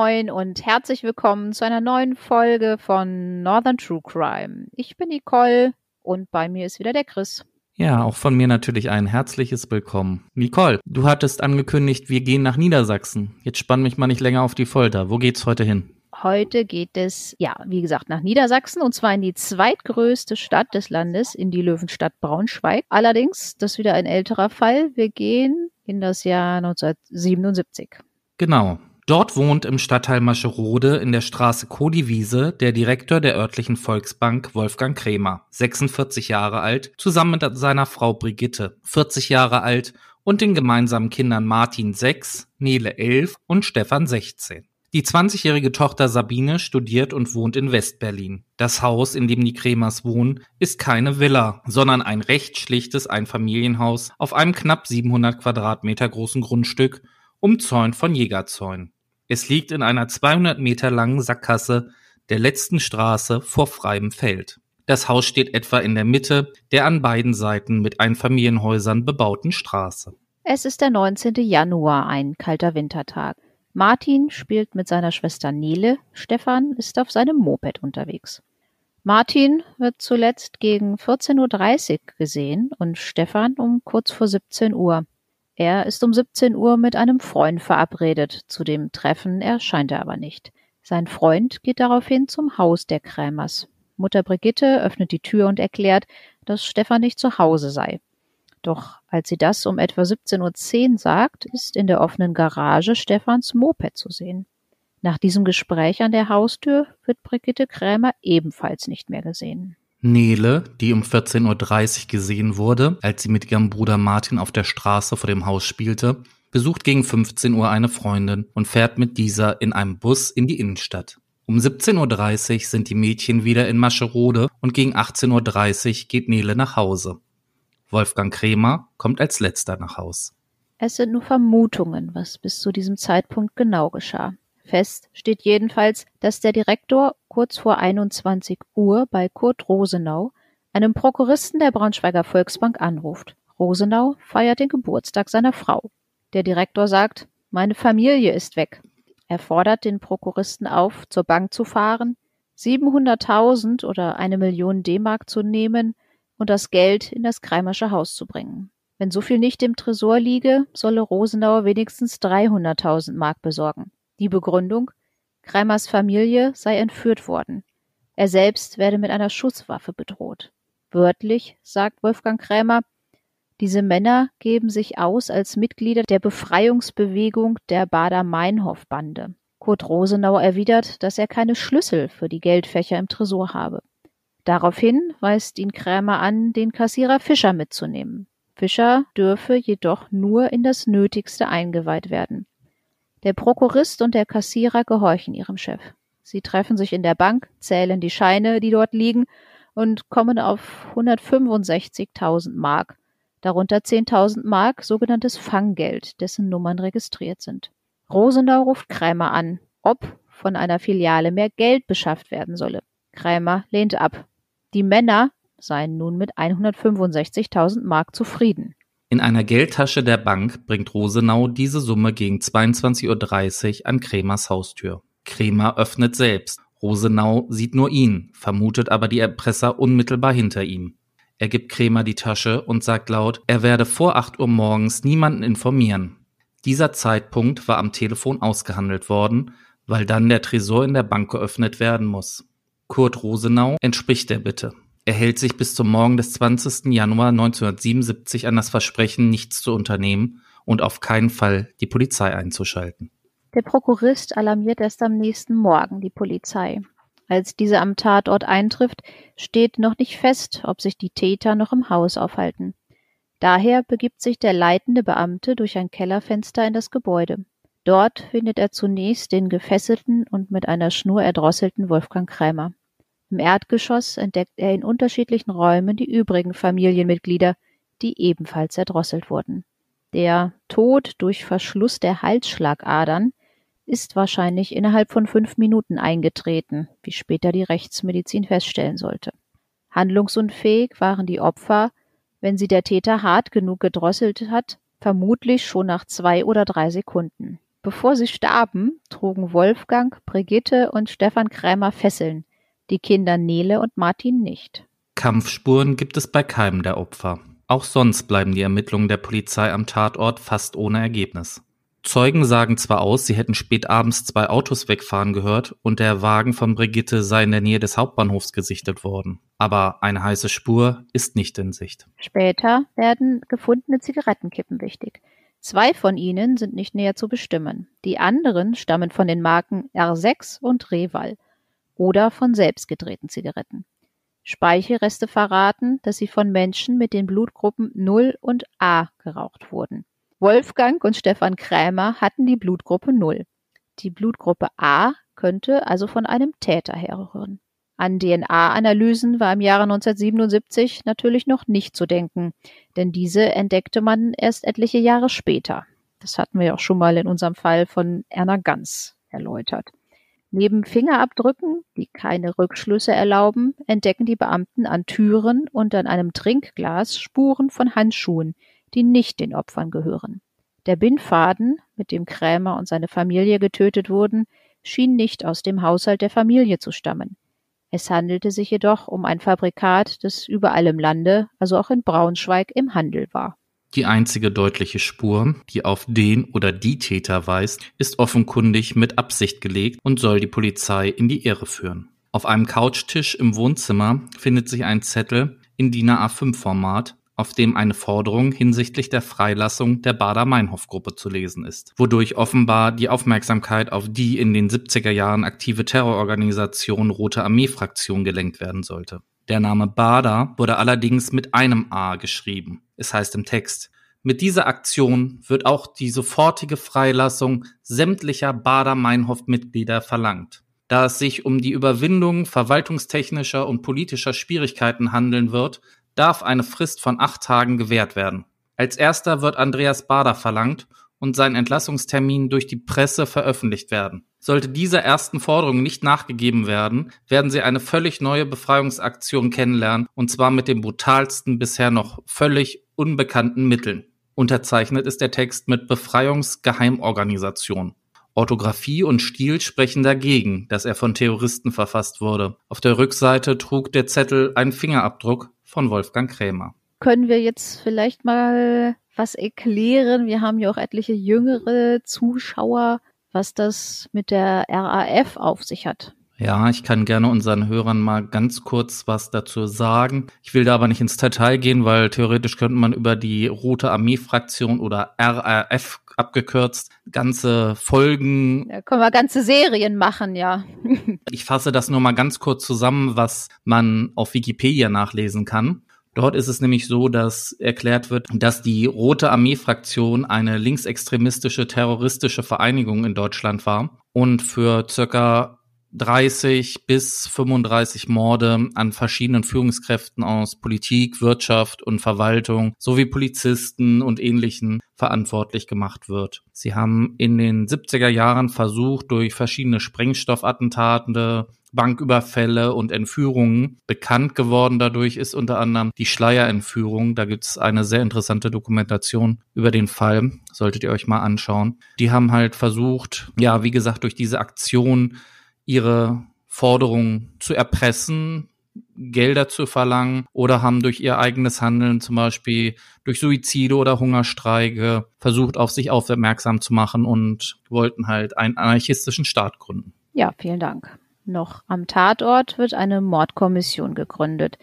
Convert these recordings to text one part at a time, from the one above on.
Moin und herzlich willkommen zu einer neuen Folge von Northern True Crime. Ich bin Nicole und bei mir ist wieder der Chris. Ja, auch von mir natürlich ein herzliches Willkommen. Nicole, du hattest angekündigt, wir gehen nach Niedersachsen. Jetzt spann mich mal nicht länger auf die Folter. Wo geht's heute hin? Heute geht es, ja, wie gesagt, nach Niedersachsen und zwar in die zweitgrößte Stadt des Landes, in die Löwenstadt Braunschweig. Allerdings, das ist wieder ein älterer Fall. Wir gehen in das Jahr 1977. Genau. Dort wohnt im Stadtteil Mascherode in der Straße Kodiwiese der Direktor der örtlichen Volksbank Wolfgang Krämer, 46 Jahre alt, zusammen mit seiner Frau Brigitte, 40 Jahre alt und den gemeinsamen Kindern Martin 6, Nele 11 und Stefan 16. Die 20-jährige Tochter Sabine studiert und wohnt in Westberlin. Das Haus, in dem die Kremers wohnen, ist keine Villa, sondern ein recht schlichtes Einfamilienhaus auf einem knapp 700 Quadratmeter großen Grundstück, umzäunt von Jägerzäunen. Es liegt in einer 200 Meter langen Sackgasse der letzten Straße vor freiem Feld. Das Haus steht etwa in der Mitte der an beiden Seiten mit Einfamilienhäusern bebauten Straße. Es ist der 19. Januar, ein kalter Wintertag. Martin spielt mit seiner Schwester Nele, Stefan ist auf seinem Moped unterwegs. Martin wird zuletzt gegen 14.30 Uhr gesehen und Stefan um kurz vor 17 Uhr. Er ist um 17 Uhr mit einem Freund verabredet. Zu dem Treffen erscheint er aber nicht. Sein Freund geht daraufhin zum Haus der Krämers. Mutter Brigitte öffnet die Tür und erklärt, dass Stefan nicht zu Hause sei. Doch als sie das um etwa 17.10 Uhr sagt, ist in der offenen Garage Stefans Moped zu sehen. Nach diesem Gespräch an der Haustür wird Brigitte Krämer ebenfalls nicht mehr gesehen. Nele, die um 14.30 Uhr gesehen wurde, als sie mit ihrem Bruder Martin auf der Straße vor dem Haus spielte, besucht gegen 15 Uhr eine Freundin und fährt mit dieser in einem Bus in die Innenstadt. Um 17.30 Uhr sind die Mädchen wieder in Mascherode und gegen 18.30 Uhr geht Nele nach Hause. Wolfgang Krämer kommt als letzter nach Haus. Es sind nur Vermutungen, was bis zu diesem Zeitpunkt genau geschah. Fest steht jedenfalls, dass der Direktor kurz vor 21 Uhr bei Kurt Rosenau, einem Prokuristen der Braunschweiger Volksbank, anruft. Rosenau feiert den Geburtstag seiner Frau. Der Direktor sagt, meine Familie ist weg. Er fordert den Prokuristen auf, zur Bank zu fahren, 700.000 oder eine Million D-Mark zu nehmen und das Geld in das Kreimersche Haus zu bringen. Wenn so viel nicht im Tresor liege, solle Rosenauer wenigstens 300.000 Mark besorgen. Die Begründung? Kreimers Familie sei entführt worden. Er selbst werde mit einer Schusswaffe bedroht. Wörtlich sagt Wolfgang Krämer, diese Männer geben sich aus als Mitglieder der Befreiungsbewegung der Bader-Meinhof-Bande. Kurt Rosenau erwidert, dass er keine Schlüssel für die Geldfächer im Tresor habe. Daraufhin weist ihn Krämer an, den Kassierer Fischer mitzunehmen. Fischer dürfe jedoch nur in das Nötigste eingeweiht werden. Der Prokurist und der Kassierer gehorchen ihrem Chef. Sie treffen sich in der Bank, zählen die Scheine, die dort liegen, und kommen auf 165.000 Mark, darunter 10.000 Mark sogenanntes Fanggeld, dessen Nummern registriert sind. Rosenau ruft Krämer an, ob von einer Filiale mehr Geld beschafft werden solle. Krämer lehnt ab. Die Männer seien nun mit 165.000 Mark zufrieden. In einer Geldtasche der Bank bringt Rosenau diese Summe gegen 22.30 Uhr an Kremers Haustür. Kremer öffnet selbst. Rosenau sieht nur ihn, vermutet aber die Erpresser unmittelbar hinter ihm. Er gibt Kremer die Tasche und sagt laut, er werde vor 8 Uhr morgens niemanden informieren. Dieser Zeitpunkt war am Telefon ausgehandelt worden, weil dann der Tresor in der Bank geöffnet werden muss. Kurt Rosenau entspricht der Bitte. Er hält sich bis zum Morgen des 20. Januar 1977 an das Versprechen, nichts zu unternehmen und auf keinen Fall die Polizei einzuschalten. Der Prokurist alarmiert erst am nächsten Morgen die Polizei. Als diese am Tatort eintrifft, steht noch nicht fest, ob sich die Täter noch im Haus aufhalten. Daher begibt sich der leitende Beamte durch ein Kellerfenster in das Gebäude. Dort findet er zunächst den gefesselten und mit einer Schnur erdrosselten Wolfgang Krämer. Im Erdgeschoss entdeckt er in unterschiedlichen Räumen die übrigen Familienmitglieder, die ebenfalls erdrosselt wurden. Der Tod durch Verschluss der Halsschlagadern ist wahrscheinlich innerhalb von fünf Minuten eingetreten, wie später die Rechtsmedizin feststellen sollte. Handlungsunfähig waren die Opfer, wenn sie der Täter hart genug gedrosselt hat, vermutlich schon nach zwei oder drei Sekunden. Bevor sie starben, trugen Wolfgang, Brigitte und Stefan Krämer Fesseln, die Kinder Nele und Martin nicht. Kampfspuren gibt es bei keinem der Opfer. Auch sonst bleiben die Ermittlungen der Polizei am Tatort fast ohne Ergebnis. Zeugen sagen zwar aus, sie hätten spät abends zwei Autos wegfahren gehört und der Wagen von Brigitte sei in der Nähe des Hauptbahnhofs gesichtet worden. Aber eine heiße Spur ist nicht in Sicht. Später werden gefundene Zigarettenkippen wichtig. Zwei von ihnen sind nicht näher zu bestimmen. Die anderen stammen von den Marken R6 und Reval oder von selbst gedrehten Zigaretten. Speichelreste verraten, dass sie von Menschen mit den Blutgruppen 0 und A geraucht wurden. Wolfgang und Stefan Krämer hatten die Blutgruppe 0. Die Blutgruppe A könnte also von einem Täter herrühren. An DNA-Analysen war im Jahre 1977 natürlich noch nicht zu denken, denn diese entdeckte man erst etliche Jahre später. Das hatten wir auch schon mal in unserem Fall von Erna Ganz erläutert. Neben Fingerabdrücken, die keine Rückschlüsse erlauben, entdecken die Beamten an Türen und an einem Trinkglas Spuren von Handschuhen, die nicht den Opfern gehören. Der Bindfaden, mit dem Krämer und seine Familie getötet wurden, schien nicht aus dem Haushalt der Familie zu stammen. Es handelte sich jedoch um ein Fabrikat, das überall im Lande, also auch in Braunschweig, im Handel war. Die einzige deutliche Spur, die auf den oder die Täter weist, ist offenkundig mit Absicht gelegt und soll die Polizei in die Irre führen. Auf einem Couchtisch im Wohnzimmer findet sich ein Zettel in DIN A5-Format, auf dem eine Forderung hinsichtlich der Freilassung der Bader-Meinhof-Gruppe zu lesen ist, wodurch offenbar die Aufmerksamkeit auf die in den 70er Jahren aktive Terrororganisation Rote Armee-Fraktion gelenkt werden sollte. Der Name Bader wurde allerdings mit einem A geschrieben. Es heißt im Text, mit dieser Aktion wird auch die sofortige Freilassung sämtlicher Bader-Meinhof-Mitglieder verlangt. Da es sich um die Überwindung verwaltungstechnischer und politischer Schwierigkeiten handeln wird, darf eine Frist von acht Tagen gewährt werden. Als erster wird Andreas Bader verlangt und sein Entlassungstermin durch die Presse veröffentlicht werden. Sollte dieser ersten Forderung nicht nachgegeben werden, werden sie eine völlig neue Befreiungsaktion kennenlernen, und zwar mit den brutalsten bisher noch völlig unbekannten Mitteln. Unterzeichnet ist der Text mit Befreiungsgeheimorganisation. Orthographie und Stil sprechen dagegen, dass er von Terroristen verfasst wurde. Auf der Rückseite trug der Zettel einen Fingerabdruck von Wolfgang Krämer. Können wir jetzt vielleicht mal was erklären? Wir haben ja auch etliche jüngere Zuschauer, was das mit der RAF auf sich hat. Ja, ich kann gerne unseren Hörern mal ganz kurz was dazu sagen. Ich will da aber nicht ins Detail gehen, weil theoretisch könnte man über die Rote Armee-Fraktion oder RAF abgekürzt ganze Folgen. Da können wir ganze Serien machen, ja. ich fasse das nur mal ganz kurz zusammen, was man auf Wikipedia nachlesen kann. Dort ist es nämlich so, dass erklärt wird, dass die Rote Armee-Fraktion eine linksextremistische terroristische Vereinigung in Deutschland war und für circa 30 bis 35 Morde an verschiedenen Führungskräften aus Politik, Wirtschaft und Verwaltung sowie Polizisten und ähnlichen verantwortlich gemacht wird. Sie haben in den 70er Jahren versucht, durch verschiedene Sprengstoffattentate, Banküberfälle und Entführungen bekannt geworden. Dadurch ist unter anderem die Schleierentführung. Da gibt es eine sehr interessante Dokumentation über den Fall. Solltet ihr euch mal anschauen. Die haben halt versucht, ja, wie gesagt, durch diese Aktion ihre Forderungen zu erpressen, Gelder zu verlangen oder haben durch ihr eigenes Handeln zum Beispiel durch Suizide oder Hungerstreike versucht, auf sich aufmerksam zu machen und wollten halt einen anarchistischen Staat gründen. Ja, vielen Dank. Noch am Tatort wird eine Mordkommission gegründet.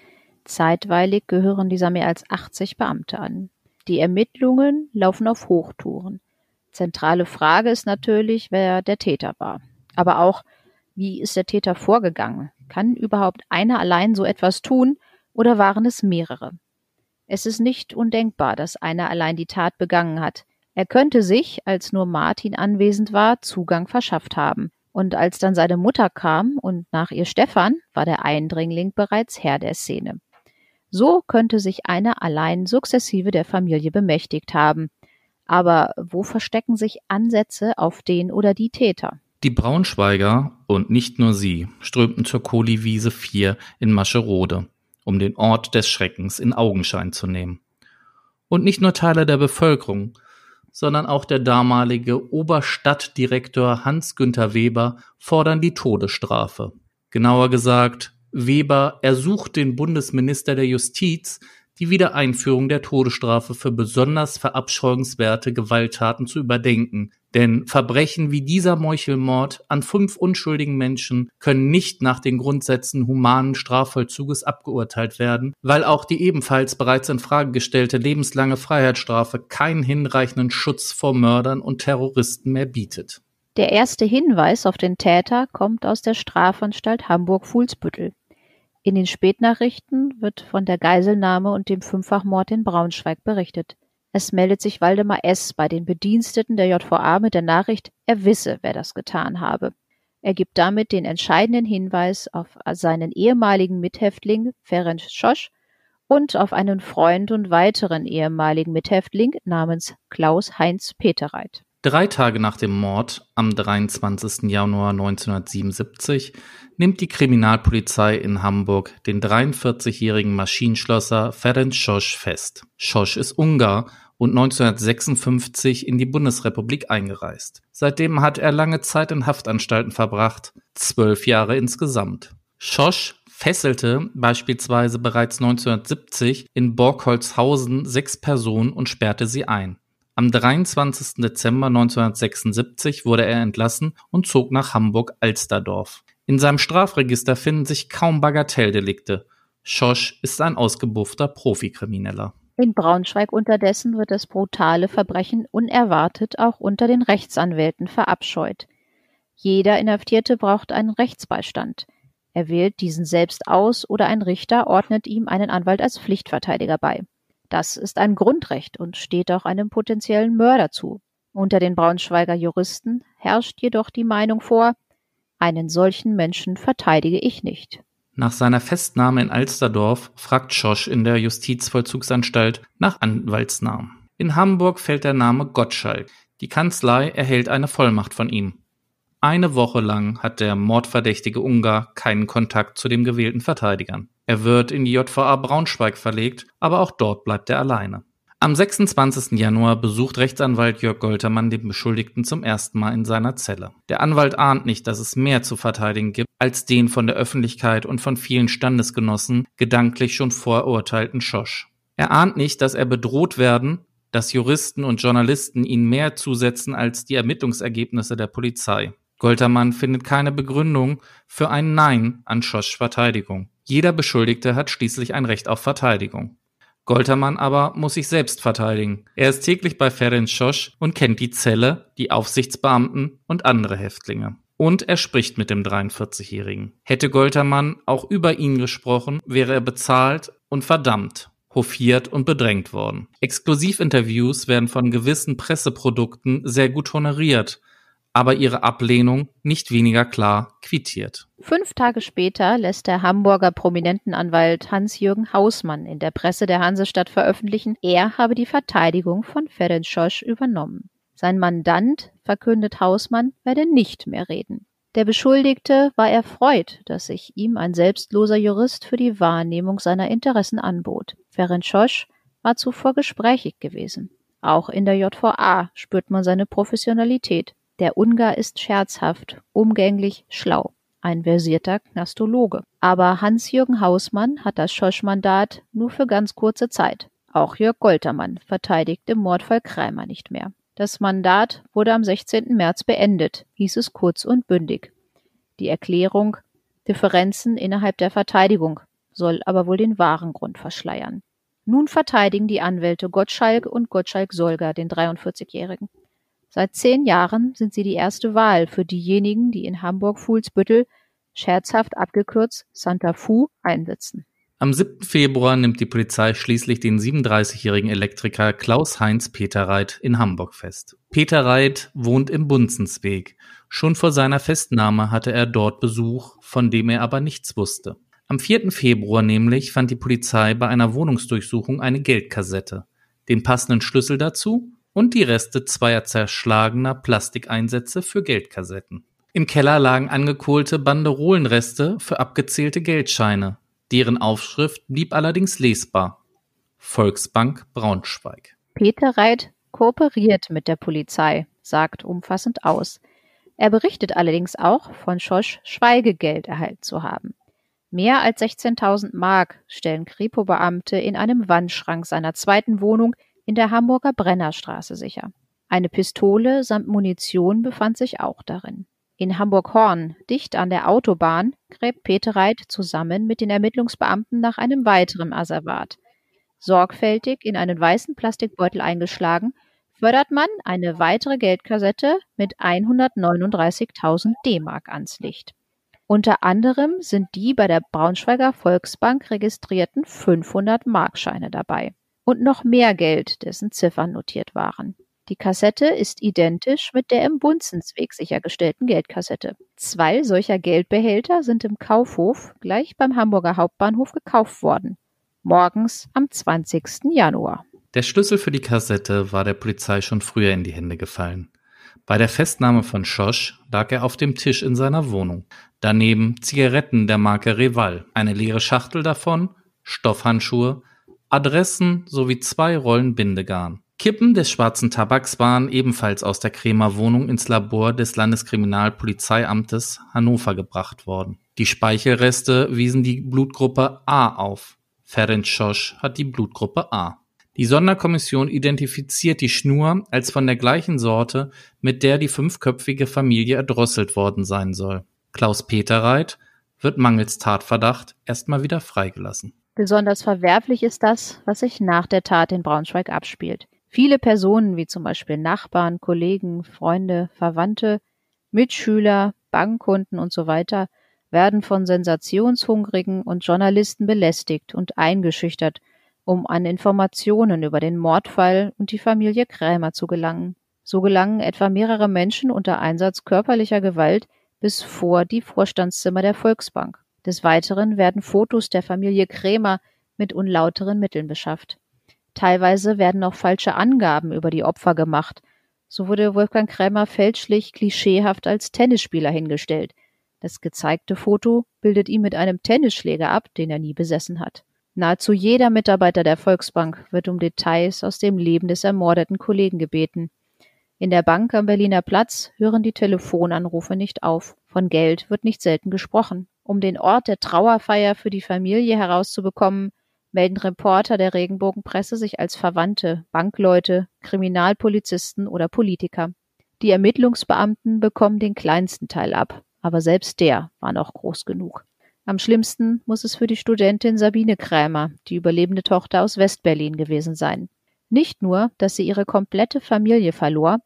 Zeitweilig gehören dieser mehr als 80 Beamte an. Die Ermittlungen laufen auf Hochtouren. Zentrale Frage ist natürlich, wer der Täter war. Aber auch, wie ist der Täter vorgegangen? Kann überhaupt einer allein so etwas tun oder waren es mehrere? Es ist nicht undenkbar, dass einer allein die Tat begangen hat. Er könnte sich, als nur Martin anwesend war, Zugang verschafft haben. Und als dann seine Mutter kam und nach ihr Stefan, war der Eindringling bereits Herr der Szene. So könnte sich einer allein sukzessive der Familie bemächtigt haben. Aber wo verstecken sich Ansätze auf den oder die Täter? Die Braunschweiger und nicht nur sie strömten zur Kohliwiese 4 in Mascherode, um den Ort des Schreckens in Augenschein zu nehmen. Und nicht nur Teile der Bevölkerung, sondern auch der damalige Oberstadtdirektor Hans-Günther Weber fordern die Todesstrafe. Genauer gesagt, Weber ersucht den Bundesminister der Justiz, die Wiedereinführung der Todesstrafe für besonders verabscheuungswerte Gewalttaten zu überdenken. Denn Verbrechen wie dieser Meuchelmord an fünf unschuldigen Menschen können nicht nach den Grundsätzen humanen Strafvollzuges abgeurteilt werden, weil auch die ebenfalls bereits in Frage gestellte lebenslange Freiheitsstrafe keinen hinreichenden Schutz vor Mördern und Terroristen mehr bietet. Der erste Hinweis auf den Täter kommt aus der Strafanstalt Hamburg-Fuhlsbüttel. In den Spätnachrichten wird von der Geiselnahme und dem Fünffachmord in Braunschweig berichtet. Es meldet sich Waldemar S. bei den Bediensteten der JVA mit der Nachricht, er wisse, wer das getan habe. Er gibt damit den entscheidenden Hinweis auf seinen ehemaligen Mithäftling Ferenc Schosch und auf einen Freund und weiteren ehemaligen Mithäftling namens Klaus Heinz Peterreit. Drei Tage nach dem Mord am 23. Januar 1977 nimmt die Kriminalpolizei in Hamburg den 43-jährigen Maschinenschlosser Ferenc Schosch fest. Schosch ist Ungar und 1956 in die Bundesrepublik eingereist. Seitdem hat er lange Zeit in Haftanstalten verbracht, zwölf Jahre insgesamt. Schosch fesselte beispielsweise bereits 1970 in Borkholzhausen sechs Personen und sperrte sie ein. Am 23. Dezember 1976 wurde er entlassen und zog nach Hamburg-Alsterdorf. In seinem Strafregister finden sich kaum Bagatelldelikte. Schosch ist ein ausgebuffter Profikrimineller. In Braunschweig unterdessen wird das brutale Verbrechen unerwartet auch unter den Rechtsanwälten verabscheut. Jeder Inhaftierte braucht einen Rechtsbeistand. Er wählt diesen selbst aus oder ein Richter ordnet ihm einen Anwalt als Pflichtverteidiger bei. Das ist ein Grundrecht und steht auch einem potenziellen Mörder zu. Unter den Braunschweiger Juristen herrscht jedoch die Meinung vor, einen solchen Menschen verteidige ich nicht. Nach seiner Festnahme in Alsterdorf fragt Schosch in der Justizvollzugsanstalt nach Anwaltsnamen. In Hamburg fällt der Name Gottschalk. Die Kanzlei erhält eine Vollmacht von ihm. Eine Woche lang hat der mordverdächtige Ungar keinen Kontakt zu den gewählten Verteidigern. Er wird in die JVA Braunschweig verlegt, aber auch dort bleibt er alleine. Am 26. Januar besucht Rechtsanwalt Jörg Goltermann den Beschuldigten zum ersten Mal in seiner Zelle. Der Anwalt ahnt nicht, dass es mehr zu verteidigen gibt, als den von der Öffentlichkeit und von vielen Standesgenossen gedanklich schon vorurteilten Schosch. Er ahnt nicht, dass er bedroht werden, dass Juristen und Journalisten ihn mehr zusetzen als die Ermittlungsergebnisse der Polizei. Goltermann findet keine Begründung für ein Nein an Schoschs Verteidigung. Jeder Beschuldigte hat schließlich ein Recht auf Verteidigung. Goltermann aber muss sich selbst verteidigen. Er ist täglich bei Ferenc Schosch und kennt die Zelle, die Aufsichtsbeamten und andere Häftlinge. Und er spricht mit dem 43-Jährigen. Hätte Goltermann auch über ihn gesprochen, wäre er bezahlt und verdammt, hofiert und bedrängt worden. Exklusivinterviews werden von gewissen Presseprodukten sehr gut honoriert aber ihre Ablehnung nicht weniger klar quittiert. Fünf Tage später lässt der Hamburger Prominentenanwalt Hans-Jürgen Hausmann in der Presse der Hansestadt veröffentlichen, er habe die Verteidigung von Ferenc Schosch übernommen. Sein Mandant, verkündet Hausmann, werde nicht mehr reden. Der Beschuldigte war erfreut, dass sich ihm ein selbstloser Jurist für die Wahrnehmung seiner Interessen anbot. Ferenc Schosch war zuvor gesprächig gewesen. Auch in der JVA spürt man seine Professionalität. Der Ungar ist scherzhaft, umgänglich, schlau, ein versierter Knastologe. Aber Hans-Jürgen Hausmann hat das Schosch-Mandat nur für ganz kurze Zeit. Auch Jörg Goltermann verteidigt im Mordfall Kreimer nicht mehr. Das Mandat wurde am 16. März beendet, hieß es kurz und bündig. Die Erklärung Differenzen innerhalb der Verteidigung soll aber wohl den wahren Grund verschleiern. Nun verteidigen die Anwälte Gottschalk und Gottschalk-Solger den 43-Jährigen. Seit zehn Jahren sind sie die erste Wahl für diejenigen, die in Hamburg-Fuhlsbüttel, scherzhaft abgekürzt Santa Fu, einsitzen. Am 7. Februar nimmt die Polizei schließlich den 37-jährigen Elektriker Klaus-Heinz Peterreit in Hamburg fest. Peterreit wohnt im Bunzensweg. Schon vor seiner Festnahme hatte er dort Besuch, von dem er aber nichts wusste. Am 4. Februar nämlich fand die Polizei bei einer Wohnungsdurchsuchung eine Geldkassette, den passenden Schlüssel dazu und die Reste zweier zerschlagener Plastikeinsätze für Geldkassetten. Im Keller lagen angekohlte Banderolenreste für abgezählte Geldscheine. Deren Aufschrift blieb allerdings lesbar. Volksbank Braunschweig. Peter Reit kooperiert mit der Polizei, sagt umfassend aus. Er berichtet allerdings auch, von Schosch Schweigegeld erhalten zu haben. Mehr als 16.000 Mark stellen Kripo-Beamte in einem Wandschrank seiner zweiten Wohnung in der Hamburger Brennerstraße sicher. Eine Pistole samt Munition befand sich auch darin. In Hamburg-Horn, dicht an der Autobahn, gräbt Peter Reit zusammen mit den Ermittlungsbeamten nach einem weiteren Asservat. Sorgfältig in einen weißen Plastikbeutel eingeschlagen, fördert man eine weitere Geldkassette mit 139.000 D-Mark ans Licht. Unter anderem sind die bei der Braunschweiger Volksbank registrierten 500-Markscheine dabei und noch mehr Geld, dessen Ziffern notiert waren. Die Kassette ist identisch mit der im Bunzensweg sichergestellten Geldkassette. Zwei solcher Geldbehälter sind im Kaufhof gleich beim Hamburger Hauptbahnhof gekauft worden. Morgens am 20. Januar. Der Schlüssel für die Kassette war der Polizei schon früher in die Hände gefallen. Bei der Festnahme von Schosch lag er auf dem Tisch in seiner Wohnung. Daneben Zigaretten der Marke Reval, eine leere Schachtel davon, Stoffhandschuhe, Adressen sowie zwei Rollen Bindegarn. Kippen des schwarzen Tabaks waren ebenfalls aus der Krämer Wohnung ins Labor des Landeskriminalpolizeiamtes Hannover gebracht worden. Die Speichelreste wiesen die Blutgruppe A auf. Ferenc Schosch hat die Blutgruppe A. Die Sonderkommission identifiziert die Schnur als von der gleichen Sorte, mit der die fünfköpfige Familie erdrosselt worden sein soll. Klaus Peterreit wird mangels Tatverdacht erstmal wieder freigelassen. Besonders verwerflich ist das, was sich nach der Tat in Braunschweig abspielt. Viele Personen, wie zum Beispiel Nachbarn, Kollegen, Freunde, Verwandte, Mitschüler, Bankkunden und so weiter, werden von Sensationshungrigen und Journalisten belästigt und eingeschüchtert um an Informationen über den Mordfall und die Familie Krämer zu gelangen. So gelangen etwa mehrere Menschen unter Einsatz körperlicher Gewalt bis vor die Vorstandszimmer der Volksbank. Des Weiteren werden Fotos der Familie Krämer mit unlauteren Mitteln beschafft. Teilweise werden auch falsche Angaben über die Opfer gemacht. So wurde Wolfgang Krämer fälschlich klischeehaft als Tennisspieler hingestellt. Das gezeigte Foto bildet ihn mit einem Tennisschläger ab, den er nie besessen hat. Nahezu jeder Mitarbeiter der Volksbank wird um Details aus dem Leben des ermordeten Kollegen gebeten. In der Bank am Berliner Platz hören die Telefonanrufe nicht auf. Von Geld wird nicht selten gesprochen. Um den Ort der Trauerfeier für die Familie herauszubekommen, melden Reporter der Regenbogenpresse sich als Verwandte, Bankleute, Kriminalpolizisten oder Politiker. Die Ermittlungsbeamten bekommen den kleinsten Teil ab, aber selbst der war noch groß genug. Am schlimmsten muss es für die Studentin Sabine Krämer, die überlebende Tochter aus Westberlin gewesen sein. Nicht nur, dass sie ihre komplette Familie verlor,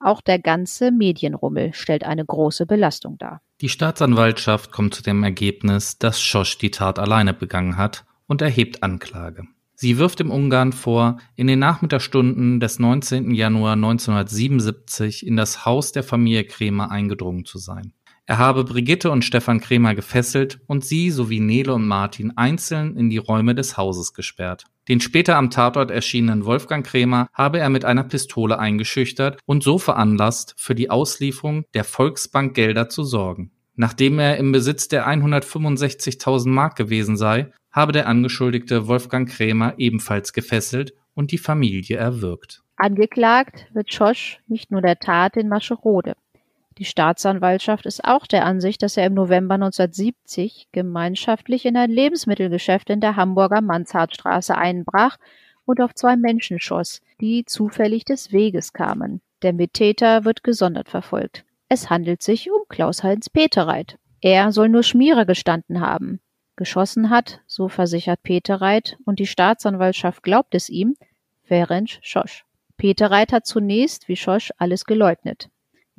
auch der ganze Medienrummel stellt eine große Belastung dar. Die Staatsanwaltschaft kommt zu dem Ergebnis, dass Schosch die Tat alleine begangen hat und erhebt Anklage. Sie wirft dem Ungarn vor, in den Nachmittagsstunden des 19. Januar 1977 in das Haus der Familie Krämer eingedrungen zu sein. Er habe Brigitte und Stefan Krämer gefesselt und sie sowie Nele und Martin einzeln in die Räume des Hauses gesperrt. Den später am Tatort erschienenen Wolfgang Krämer habe er mit einer Pistole eingeschüchtert und so veranlasst, für die Auslieferung der Volksbank Gelder zu sorgen. Nachdem er im Besitz der 165.000 Mark gewesen sei, habe der Angeschuldigte Wolfgang Krämer ebenfalls gefesselt und die Familie erwürgt. Angeklagt wird Schosch nicht nur der Tat in Mascherode. Die Staatsanwaltschaft ist auch der Ansicht, dass er im November 1970 gemeinschaftlich in ein Lebensmittelgeschäft in der Hamburger Manshardtstraße einbrach und auf zwei Menschen schoss, die zufällig des Weges kamen. Der Mittäter wird gesondert verfolgt. Es handelt sich um Klaus-Heinz Peterreit. Er soll nur Schmierer gestanden haben. Geschossen hat, so versichert Peterreit, und die Staatsanwaltschaft glaubt es ihm, Ferenc Schosch. Peterreit hat zunächst, wie Schosch, alles geleugnet.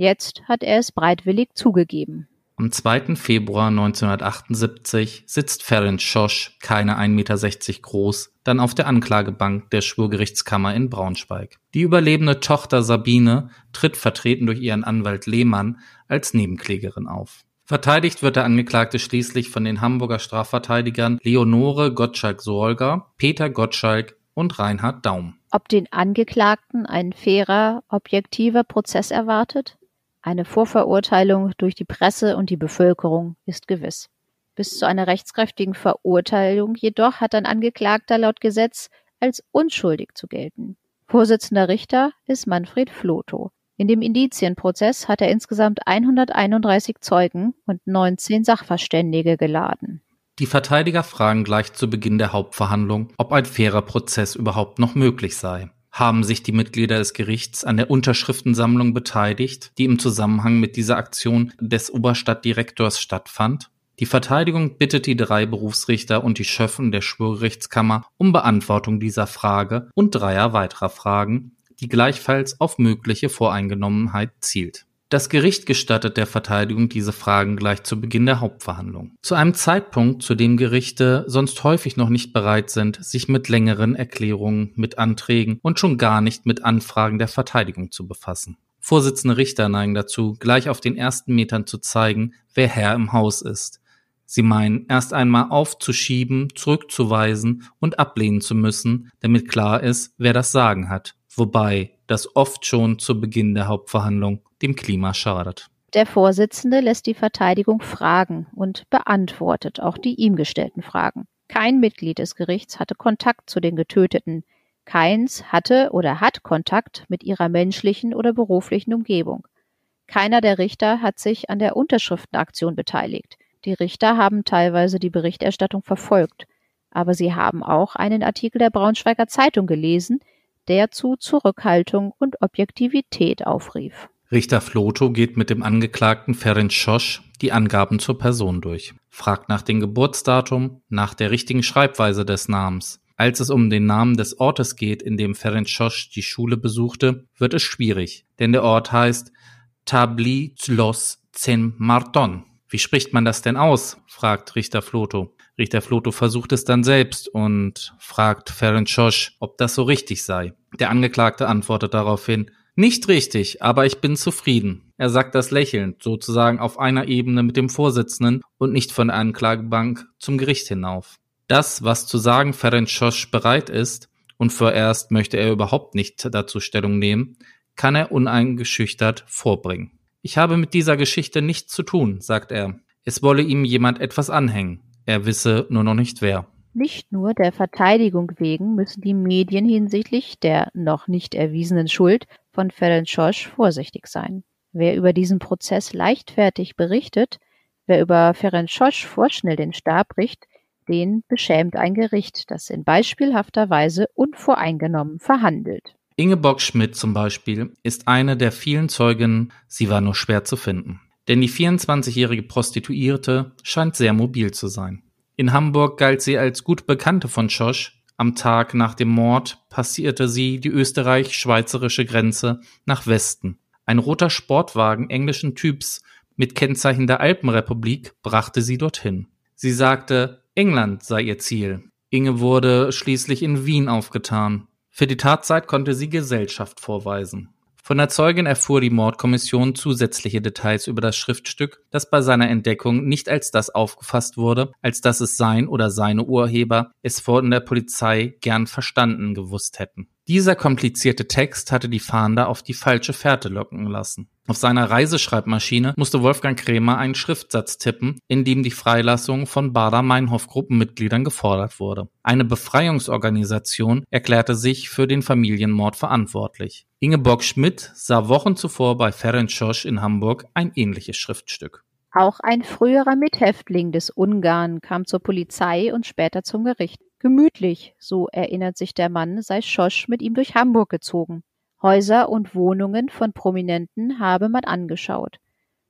Jetzt hat er es bereitwillig zugegeben. Am 2. Februar 1978 sitzt Ferenc Schosch, keine 1,60 Meter groß, dann auf der Anklagebank der Schwurgerichtskammer in Braunschweig. Die überlebende Tochter Sabine tritt vertreten durch ihren Anwalt Lehmann als Nebenklägerin auf. Verteidigt wird der Angeklagte schließlich von den Hamburger Strafverteidigern Leonore Gottschalk-Soolger, Peter Gottschalk und Reinhard Daum. Ob den Angeklagten ein fairer, objektiver Prozess erwartet? Eine Vorverurteilung durch die Presse und die Bevölkerung ist gewiss. Bis zu einer rechtskräftigen Verurteilung jedoch hat ein Angeklagter laut Gesetz als unschuldig zu gelten. Vorsitzender Richter ist Manfred Flotow. In dem Indizienprozess hat er insgesamt 131 Zeugen und 19 Sachverständige geladen. Die Verteidiger fragen gleich zu Beginn der Hauptverhandlung, ob ein fairer Prozess überhaupt noch möglich sei. Haben sich die Mitglieder des Gerichts an der Unterschriftensammlung beteiligt, die im Zusammenhang mit dieser Aktion des Oberstadtdirektors stattfand? Die Verteidigung bittet die drei Berufsrichter und die Schöffen der Schwurgerichtskammer um Beantwortung dieser Frage und dreier weiterer Fragen, die gleichfalls auf mögliche Voreingenommenheit zielt. Das Gericht gestattet der Verteidigung diese Fragen gleich zu Beginn der Hauptverhandlung. Zu einem Zeitpunkt, zu dem Gerichte sonst häufig noch nicht bereit sind, sich mit längeren Erklärungen, mit Anträgen und schon gar nicht mit Anfragen der Verteidigung zu befassen. Vorsitzende Richter neigen dazu, gleich auf den ersten Metern zu zeigen, wer Herr im Haus ist. Sie meinen, erst einmal aufzuschieben, zurückzuweisen und ablehnen zu müssen, damit klar ist, wer das Sagen hat. Wobei das oft schon zu Beginn der Hauptverhandlung dem Klima schadet. Der Vorsitzende lässt die Verteidigung fragen und beantwortet auch die ihm gestellten Fragen. Kein Mitglied des Gerichts hatte Kontakt zu den Getöteten. Keins hatte oder hat Kontakt mit ihrer menschlichen oder beruflichen Umgebung. Keiner der Richter hat sich an der Unterschriftenaktion beteiligt. Die Richter haben teilweise die Berichterstattung verfolgt, aber sie haben auch einen Artikel der Braunschweiger Zeitung gelesen, der zu Zurückhaltung und Objektivität aufrief. Richter Floto geht mit dem Angeklagten Ferenc Schosch die Angaben zur Person durch, fragt nach dem Geburtsdatum, nach der richtigen Schreibweise des Namens. Als es um den Namen des Ortes geht, in dem Ferenc Schosch die Schule besuchte, wird es schwierig, denn der Ort heißt Tabli Tlos Cen Marton. Wie spricht man das denn aus? fragt Richter Floto. Richter Floto versucht es dann selbst und fragt Ferenc Schosch, ob das so richtig sei. Der Angeklagte antwortet daraufhin, nicht richtig, aber ich bin zufrieden. Er sagt das lächelnd, sozusagen auf einer Ebene mit dem Vorsitzenden und nicht von der Anklagebank zum Gericht hinauf. Das, was zu sagen Ferenc Schosch bereit ist, und vorerst möchte er überhaupt nicht dazu Stellung nehmen, kann er uneingeschüchtert vorbringen. Ich habe mit dieser Geschichte nichts zu tun, sagt er. Es wolle ihm jemand etwas anhängen. Er wisse nur noch nicht wer. Nicht nur der Verteidigung wegen müssen die Medien hinsichtlich der noch nicht erwiesenen Schuld von Ferencz vorsichtig sein. Wer über diesen Prozess leichtfertig berichtet, wer über Ferencz vorschnell den Stab bricht, den beschämt ein Gericht, das in beispielhafter Weise unvoreingenommen verhandelt. Ingeborg Schmidt zum Beispiel ist eine der vielen Zeugen, sie war nur schwer zu finden. Denn die 24-jährige Prostituierte scheint sehr mobil zu sein. In Hamburg galt sie als gut Bekannte von Schosch. Am Tag nach dem Mord passierte sie die österreich-schweizerische Grenze nach Westen. Ein roter Sportwagen englischen Typs mit Kennzeichen der Alpenrepublik brachte sie dorthin. Sie sagte, England sei ihr Ziel. Inge wurde schließlich in Wien aufgetan. Für die Tatzeit konnte sie Gesellschaft vorweisen. Von der Zeugin erfuhr die Mordkommission zusätzliche Details über das Schriftstück, das bei seiner Entdeckung nicht als das aufgefasst wurde, als dass es sein oder seine Urheber es vor der Polizei gern verstanden gewusst hätten. Dieser komplizierte Text hatte die Fahnder auf die falsche Fährte locken lassen. Auf seiner Reiseschreibmaschine musste Wolfgang Krämer einen Schriftsatz tippen, in dem die Freilassung von Bader-Meinhof-Gruppenmitgliedern gefordert wurde. Eine Befreiungsorganisation erklärte sich für den Familienmord verantwortlich. Ingeborg Schmidt sah Wochen zuvor bei Ferenc Schosch in Hamburg ein ähnliches Schriftstück. Auch ein früherer Mithäftling des Ungarn kam zur Polizei und später zum Gericht. Gemütlich, so erinnert sich der Mann, sei Schosch mit ihm durch Hamburg gezogen. Häuser und Wohnungen von Prominenten habe man angeschaut.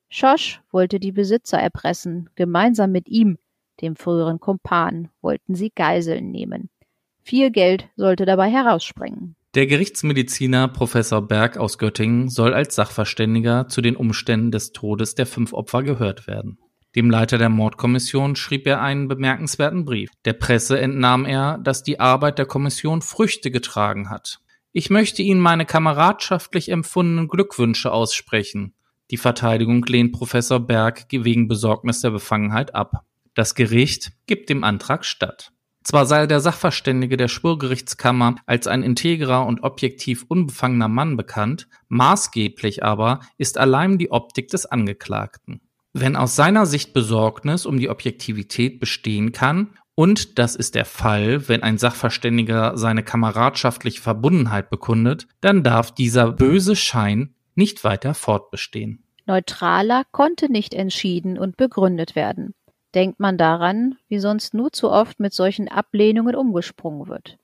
Schosch wollte die Besitzer erpressen, gemeinsam mit ihm, dem früheren Kumpan, wollten sie Geiseln nehmen. Viel Geld sollte dabei herausspringen. Der Gerichtsmediziner Professor Berg aus Göttingen soll als Sachverständiger zu den Umständen des Todes der fünf Opfer gehört werden. Dem Leiter der Mordkommission schrieb er einen bemerkenswerten Brief. Der Presse entnahm er, dass die Arbeit der Kommission Früchte getragen hat. Ich möchte Ihnen meine kameradschaftlich empfundenen Glückwünsche aussprechen. Die Verteidigung lehnt Professor Berg wegen Besorgnis der Befangenheit ab. Das Gericht gibt dem Antrag statt. Zwar sei der Sachverständige der Schwurgerichtskammer als ein integrer und objektiv unbefangener Mann bekannt, maßgeblich aber ist allein die Optik des Angeklagten. Wenn aus seiner Sicht Besorgnis um die Objektivität bestehen kann Und das ist der Fall, wenn ein Sachverständiger seine kameradschaftliche Verbundenheit bekundet, dann darf dieser böse Schein nicht weiter fortbestehen. Neutraler konnte nicht entschieden und begründet werden. Denkt man daran, wie sonst nur zu oft mit solchen Ablehnungen umgesprungen wird.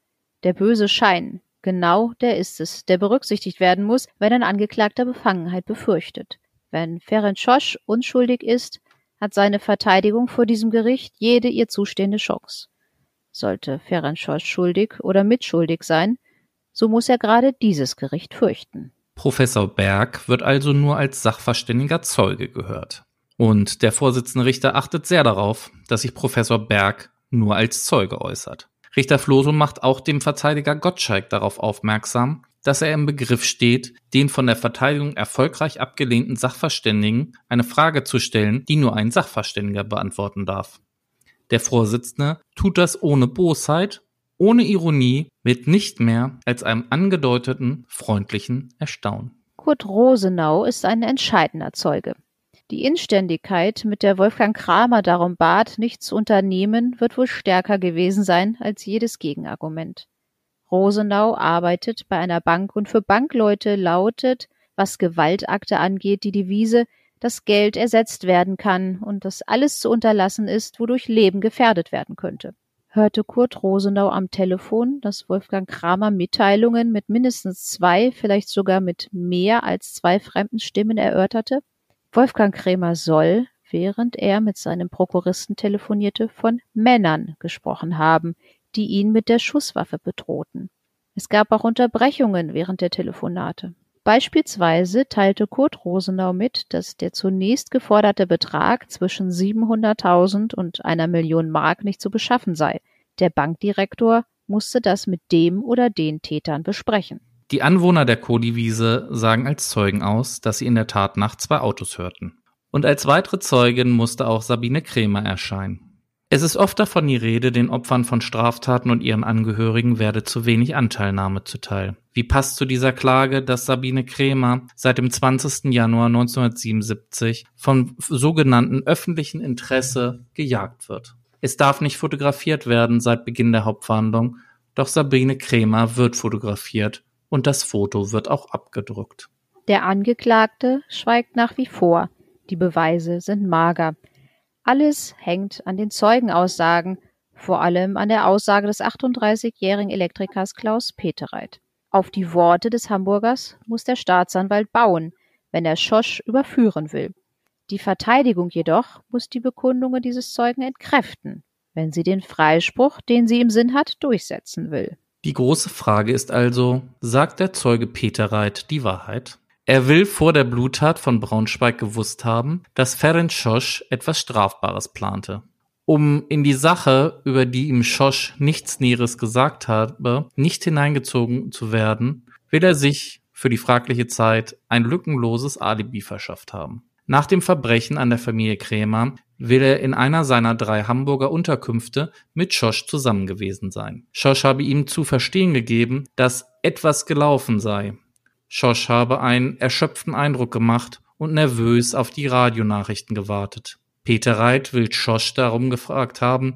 Der böse Schein, genau der ist es, der berücksichtigt werden muss, wenn ein Angeklagter Befangenheit befürchtet. Wenn Ferenc Schosch unschuldig ist, hat seine Verteidigung vor diesem Gericht jede ihr zustehende Chance. Sollte Ferenc Schosch schuldig oder mitschuldig sein, so muss er gerade dieses Gericht fürchten. Professor Berg wird also nur als sachverständiger Zeuge gehört. Und der Vorsitzende Richter achtet sehr darauf, dass sich Professor Berg nur als Zeuge äußert. Richter Floso macht auch dem Verteidiger Gottschalk darauf aufmerksam, dass er im Begriff steht, den von der Verteidigung erfolgreich abgelehnten Sachverständigen eine Frage zu stellen, die nur ein Sachverständiger beantworten darf. Der Vorsitzende tut das ohne Bosheit, ohne Ironie, mit nicht mehr als einem angedeuteten freundlichen Erstaunen. Kurt Rosenau ist ein entscheidender Zeuge. Die Inständigkeit, mit der Wolfgang Kramer darum bat, nichts zu unternehmen, wird wohl stärker gewesen sein als jedes Gegenargument. Rosenau arbeitet bei einer Bank und für Bankleute lautet, was Gewaltakte angeht, die Devise, dass Geld ersetzt werden kann und dass alles zu unterlassen ist, wodurch Leben gefährdet werden könnte. Hörte Kurt Rosenau am Telefon, dass Wolfgang Kramer Mitteilungen mit mindestens zwei, vielleicht sogar mit mehr als zwei fremden Stimmen erörterte? Wolfgang Krämer soll, während er mit seinem Prokuristen telefonierte, von Männern gesprochen haben, die ihn mit der Schusswaffe bedrohten. Es gab auch Unterbrechungen während der Telefonate. Beispielsweise teilte Kurt Rosenau mit, dass der zunächst geforderte Betrag zwischen 700.000 und einer Million Mark nicht zu beschaffen sei. Der Bankdirektor musste das mit dem oder den Tätern besprechen. Die Anwohner der Kodiwiese sagen als Zeugen aus, dass sie in der Tat nachts zwei Autos hörten. Und als weitere Zeugin musste auch Sabine Krämer erscheinen. Es ist oft davon die Rede, den Opfern von Straftaten und ihren Angehörigen werde zu wenig Anteilnahme zuteil. Wie passt zu dieser Klage, dass Sabine Krämer seit dem 20. Januar 1977 vom sogenannten öffentlichen Interesse gejagt wird? Es darf nicht fotografiert werden seit Beginn der Hauptverhandlung, doch Sabine Krämer wird fotografiert und das Foto wird auch abgedruckt. Der Angeklagte schweigt nach wie vor. Die Beweise sind mager. Alles hängt an den Zeugenaussagen, vor allem an der Aussage des 38-jährigen Elektrikers Klaus Petereit. Auf die Worte des Hamburgers muss der Staatsanwalt bauen, wenn er Schosch überführen will. Die Verteidigung jedoch muss die Bekundungen dieses Zeugen entkräften, wenn sie den Freispruch, den sie im Sinn hat, durchsetzen will. Die große Frage ist also, sagt der Zeuge Peter Reit die Wahrheit? Er will vor der Bluttat von Braunschweig gewusst haben, dass Ferenc Schosch etwas Strafbares plante. Um in die Sache, über die ihm Schosch nichts Näheres gesagt habe, nicht hineingezogen zu werden, will er sich für die fragliche Zeit ein lückenloses Alibi verschafft haben. Nach dem Verbrechen an der Familie Krämer will er in einer seiner drei Hamburger Unterkünfte mit Schosch zusammen gewesen sein. Schosch habe ihm zu verstehen gegeben, dass etwas gelaufen sei. Schosch habe einen erschöpften Eindruck gemacht und nervös auf die Radionachrichten gewartet. Peter Reit will Schosch darum gefragt haben,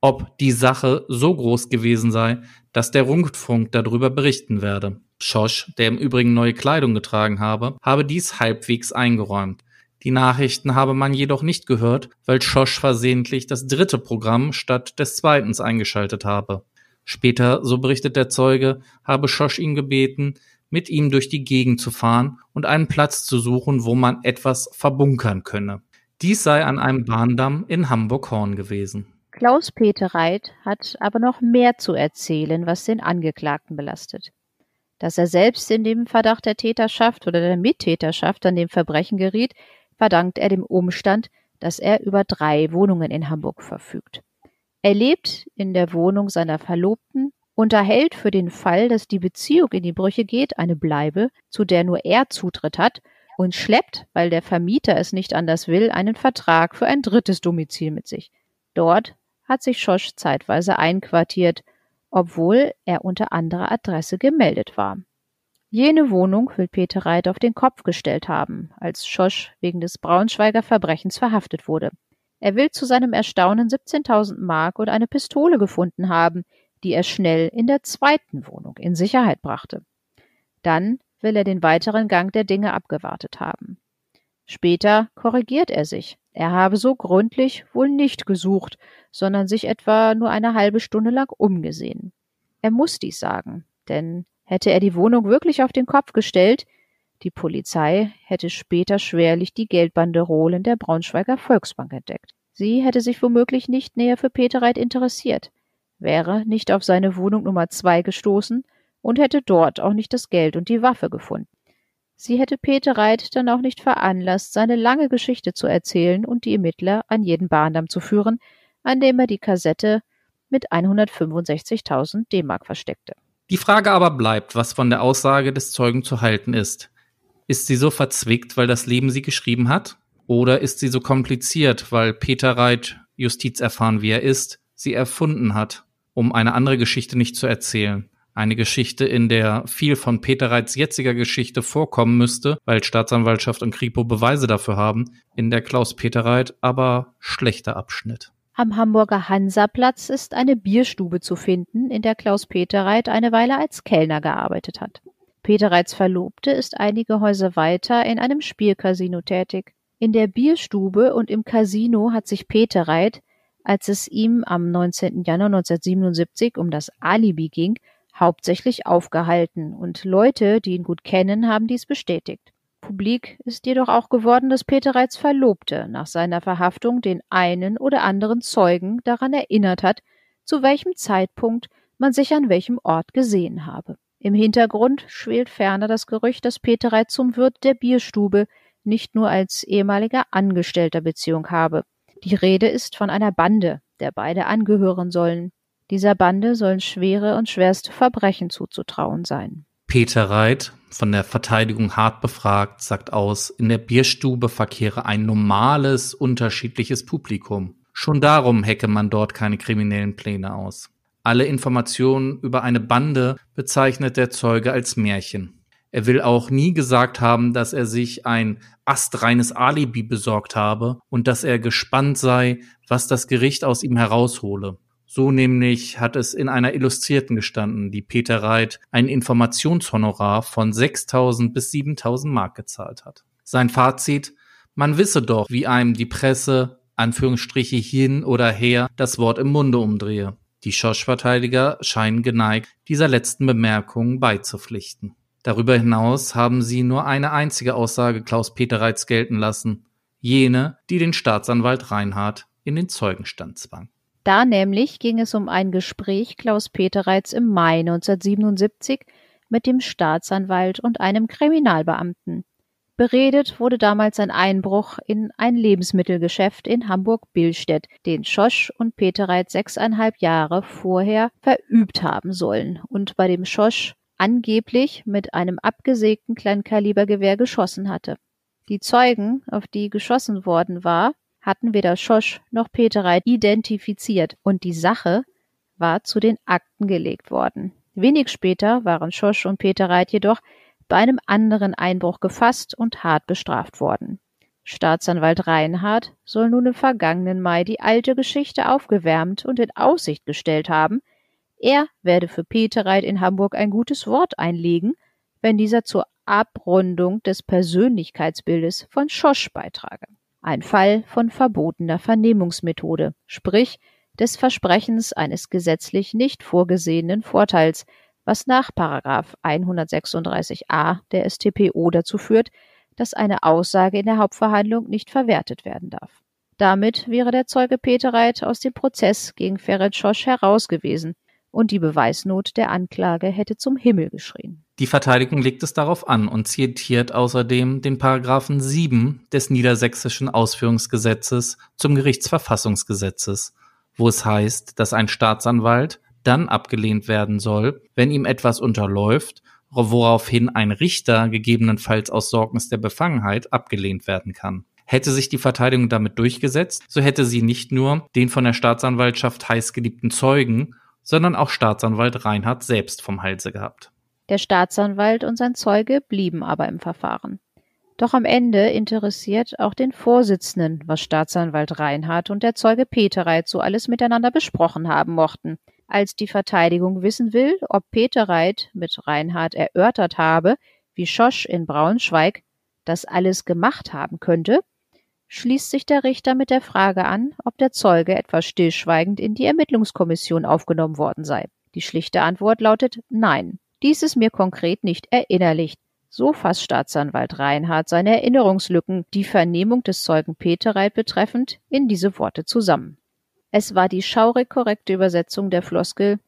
ob die Sache so groß gewesen sei, dass der Rundfunk darüber berichten werde. Schosch, der im Übrigen neue Kleidung getragen habe, habe dies halbwegs eingeräumt. Die Nachrichten habe man jedoch nicht gehört, weil Schosch versehentlich das dritte Programm statt des zweiten eingeschaltet habe. Später, so berichtet der Zeuge, habe Schosch ihn gebeten, mit ihm durch die Gegend zu fahren und einen Platz zu suchen, wo man etwas verbunkern könne. Dies sei an einem Bahndamm in Hamburg-Horn gewesen. Klaus-Peter Reit hat aber noch mehr zu erzählen, was den Angeklagten belastet. Dass er selbst in dem Verdacht der Täterschaft oder der Mittäterschaft an dem Verbrechen geriet, verdankt er dem Umstand, dass er über drei Wohnungen in Hamburg verfügt. Er lebt in der Wohnung seiner Verlobten, unterhält für den Fall, dass die Beziehung in die Brüche geht, eine Bleibe, zu der nur er Zutritt hat, und schleppt, weil der Vermieter es nicht anders will, einen Vertrag für ein drittes Domizil mit sich. Dort hat sich Schosch zeitweise einquartiert, obwohl er unter anderer Adresse gemeldet war. Jene Wohnung will Peter Reit auf den Kopf gestellt haben, als Schosch wegen des Braunschweiger Verbrechens verhaftet wurde. Er will zu seinem Erstaunen 17.000 Mark und eine Pistole gefunden haben, die er schnell in der zweiten Wohnung in Sicherheit brachte. Dann will er den weiteren Gang der Dinge abgewartet haben. Später korrigiert er sich. Er habe so gründlich wohl nicht gesucht, sondern sich etwa nur eine halbe Stunde lang umgesehen. Er muss dies sagen, denn hätte er die Wohnung wirklich auf den Kopf gestellt, die Polizei hätte später schwerlich die Geldbanderolen der Braunschweiger Volksbank entdeckt. Sie hätte sich womöglich nicht näher für Peter Reit interessiert, wäre nicht auf seine Wohnung Nummer zwei gestoßen und hätte dort auch nicht das Geld und die Waffe gefunden. Sie hätte Peter Reit dann auch nicht veranlasst, seine lange Geschichte zu erzählen und die Ermittler an jeden Bahndamm zu führen, an dem er die Kassette mit 165.000 D-Mark versteckte. Die Frage aber bleibt, was von der Aussage des Zeugen zu halten ist. Ist sie so verzwickt, weil das Leben sie geschrieben hat? Oder ist sie so kompliziert, weil Peter Reit, Justiz erfahren wie er ist, sie erfunden hat, um eine andere Geschichte nicht zu erzählen? Eine Geschichte, in der viel von Peter Reits jetziger Geschichte vorkommen müsste, weil Staatsanwaltschaft und Kripo Beweise dafür haben, in der Klaus Peter Reit aber schlechter Abschnitt. Am Hamburger Hansaplatz ist eine Bierstube zu finden, in der Klaus Peter Reit eine Weile als Kellner gearbeitet hat. Petereits Verlobte ist einige Häuser weiter in einem Spielcasino tätig. In der Bierstube und im Casino hat sich Petereit, als es ihm am 19. Januar 1977 um das Alibi ging, hauptsächlich aufgehalten und Leute, die ihn gut kennen, haben dies bestätigt. Publik ist jedoch auch geworden, dass Petereits Verlobte nach seiner Verhaftung den einen oder anderen Zeugen daran erinnert hat, zu welchem Zeitpunkt man sich an welchem Ort gesehen habe. Im Hintergrund schwelt ferner das Gerücht, dass Peterei zum Wirt der Bierstube nicht nur als ehemaliger Angestellter Beziehung habe. Die Rede ist von einer Bande, der beide angehören sollen. Dieser Bande sollen schwere und schwerste Verbrechen zuzutrauen sein. Peter Reit, von der Verteidigung hart befragt, sagt aus, in der Bierstube verkehre ein normales, unterschiedliches Publikum. Schon darum hecke man dort keine kriminellen Pläne aus. Alle Informationen über eine Bande bezeichnet der Zeuge als Märchen. Er will auch nie gesagt haben, dass er sich ein astreines Alibi besorgt habe und dass er gespannt sei, was das Gericht aus ihm heraushole. So nämlich hat es in einer Illustrierten gestanden, die Peter Reit ein Informationshonorar von 6000 bis 7000 Mark gezahlt hat. Sein Fazit, man wisse doch, wie einem die Presse, Anführungsstriche hin oder her, das Wort im Munde umdrehe. Die Schosch-Verteidiger scheinen geneigt, dieser letzten Bemerkung beizupflichten. Darüber hinaus haben sie nur eine einzige Aussage Klaus Petereits gelten lassen, jene, die den Staatsanwalt Reinhardt in den Zeugenstand zwang. Da nämlich ging es um ein Gespräch Klaus Petereits im Mai 1977 mit dem Staatsanwalt und einem Kriminalbeamten. Beredet wurde damals ein Einbruch in ein Lebensmittelgeschäft in Hamburg-Billstedt, den Schosch und Petereit sechseinhalb Jahre vorher verübt haben sollen und bei dem Schosch angeblich mit einem abgesägten Kleinkalibergewehr geschossen hatte. Die Zeugen, auf die geschossen worden war, hatten weder Schosch noch Petereit identifiziert und die Sache war zu den Akten gelegt worden. Wenig später waren Schosch und Petereit jedoch bei einem anderen Einbruch gefasst und hart bestraft worden. Staatsanwalt Reinhardt soll nun im vergangenen Mai die alte Geschichte aufgewärmt und in Aussicht gestellt haben, er werde für Petereit in Hamburg ein gutes Wort einlegen, wenn dieser zur Abrundung des Persönlichkeitsbildes von Schosch beitrage. Ein Fall von verbotener Vernehmungsmethode, sprich des Versprechens eines gesetzlich nicht vorgesehenen Vorteils, was nach 136a der StPO dazu führt, dass eine Aussage in der Hauptverhandlung nicht verwertet werden darf. Damit wäre der Zeuge Petereit aus dem Prozess gegen Ferenc Schosch heraus gewesen und die Beweisnot der Anklage hätte zum Himmel geschrien. Die Verteidigung legt es darauf an und zitiert außerdem den Paragraphen 7 des Niedersächsischen Ausführungsgesetzes zum Gerichtsverfassungsgesetzes, wo es heißt, dass ein Staatsanwalt dann abgelehnt werden soll, wenn ihm etwas unterläuft, woraufhin ein Richter gegebenenfalls aus Sorgnis der Befangenheit abgelehnt werden kann. Hätte sich die Verteidigung damit durchgesetzt, so hätte sie nicht nur den von der Staatsanwaltschaft heißgeliebten Zeugen, sondern auch Staatsanwalt Reinhardt selbst vom Halse gehabt. Der Staatsanwalt und sein Zeuge blieben aber im Verfahren. Doch am Ende interessiert auch den Vorsitzenden, was Staatsanwalt Reinhardt und der Zeuge Peterreit so alles miteinander besprochen haben mochten. Als die Verteidigung wissen will, ob Peterreit mit Reinhardt erörtert habe, wie Schosch in Braunschweig das alles gemacht haben könnte, schließt sich der Richter mit der Frage an, ob der Zeuge etwa stillschweigend in die Ermittlungskommission aufgenommen worden sei. Die schlichte Antwort lautet Nein. Dies ist mir konkret nicht erinnerlicht. So fasst Staatsanwalt Reinhardt seine Erinnerungslücken, die Vernehmung des Zeugen Petereit betreffend, in diese Worte zusammen. Es war die schaurig korrekte Übersetzung der Floskel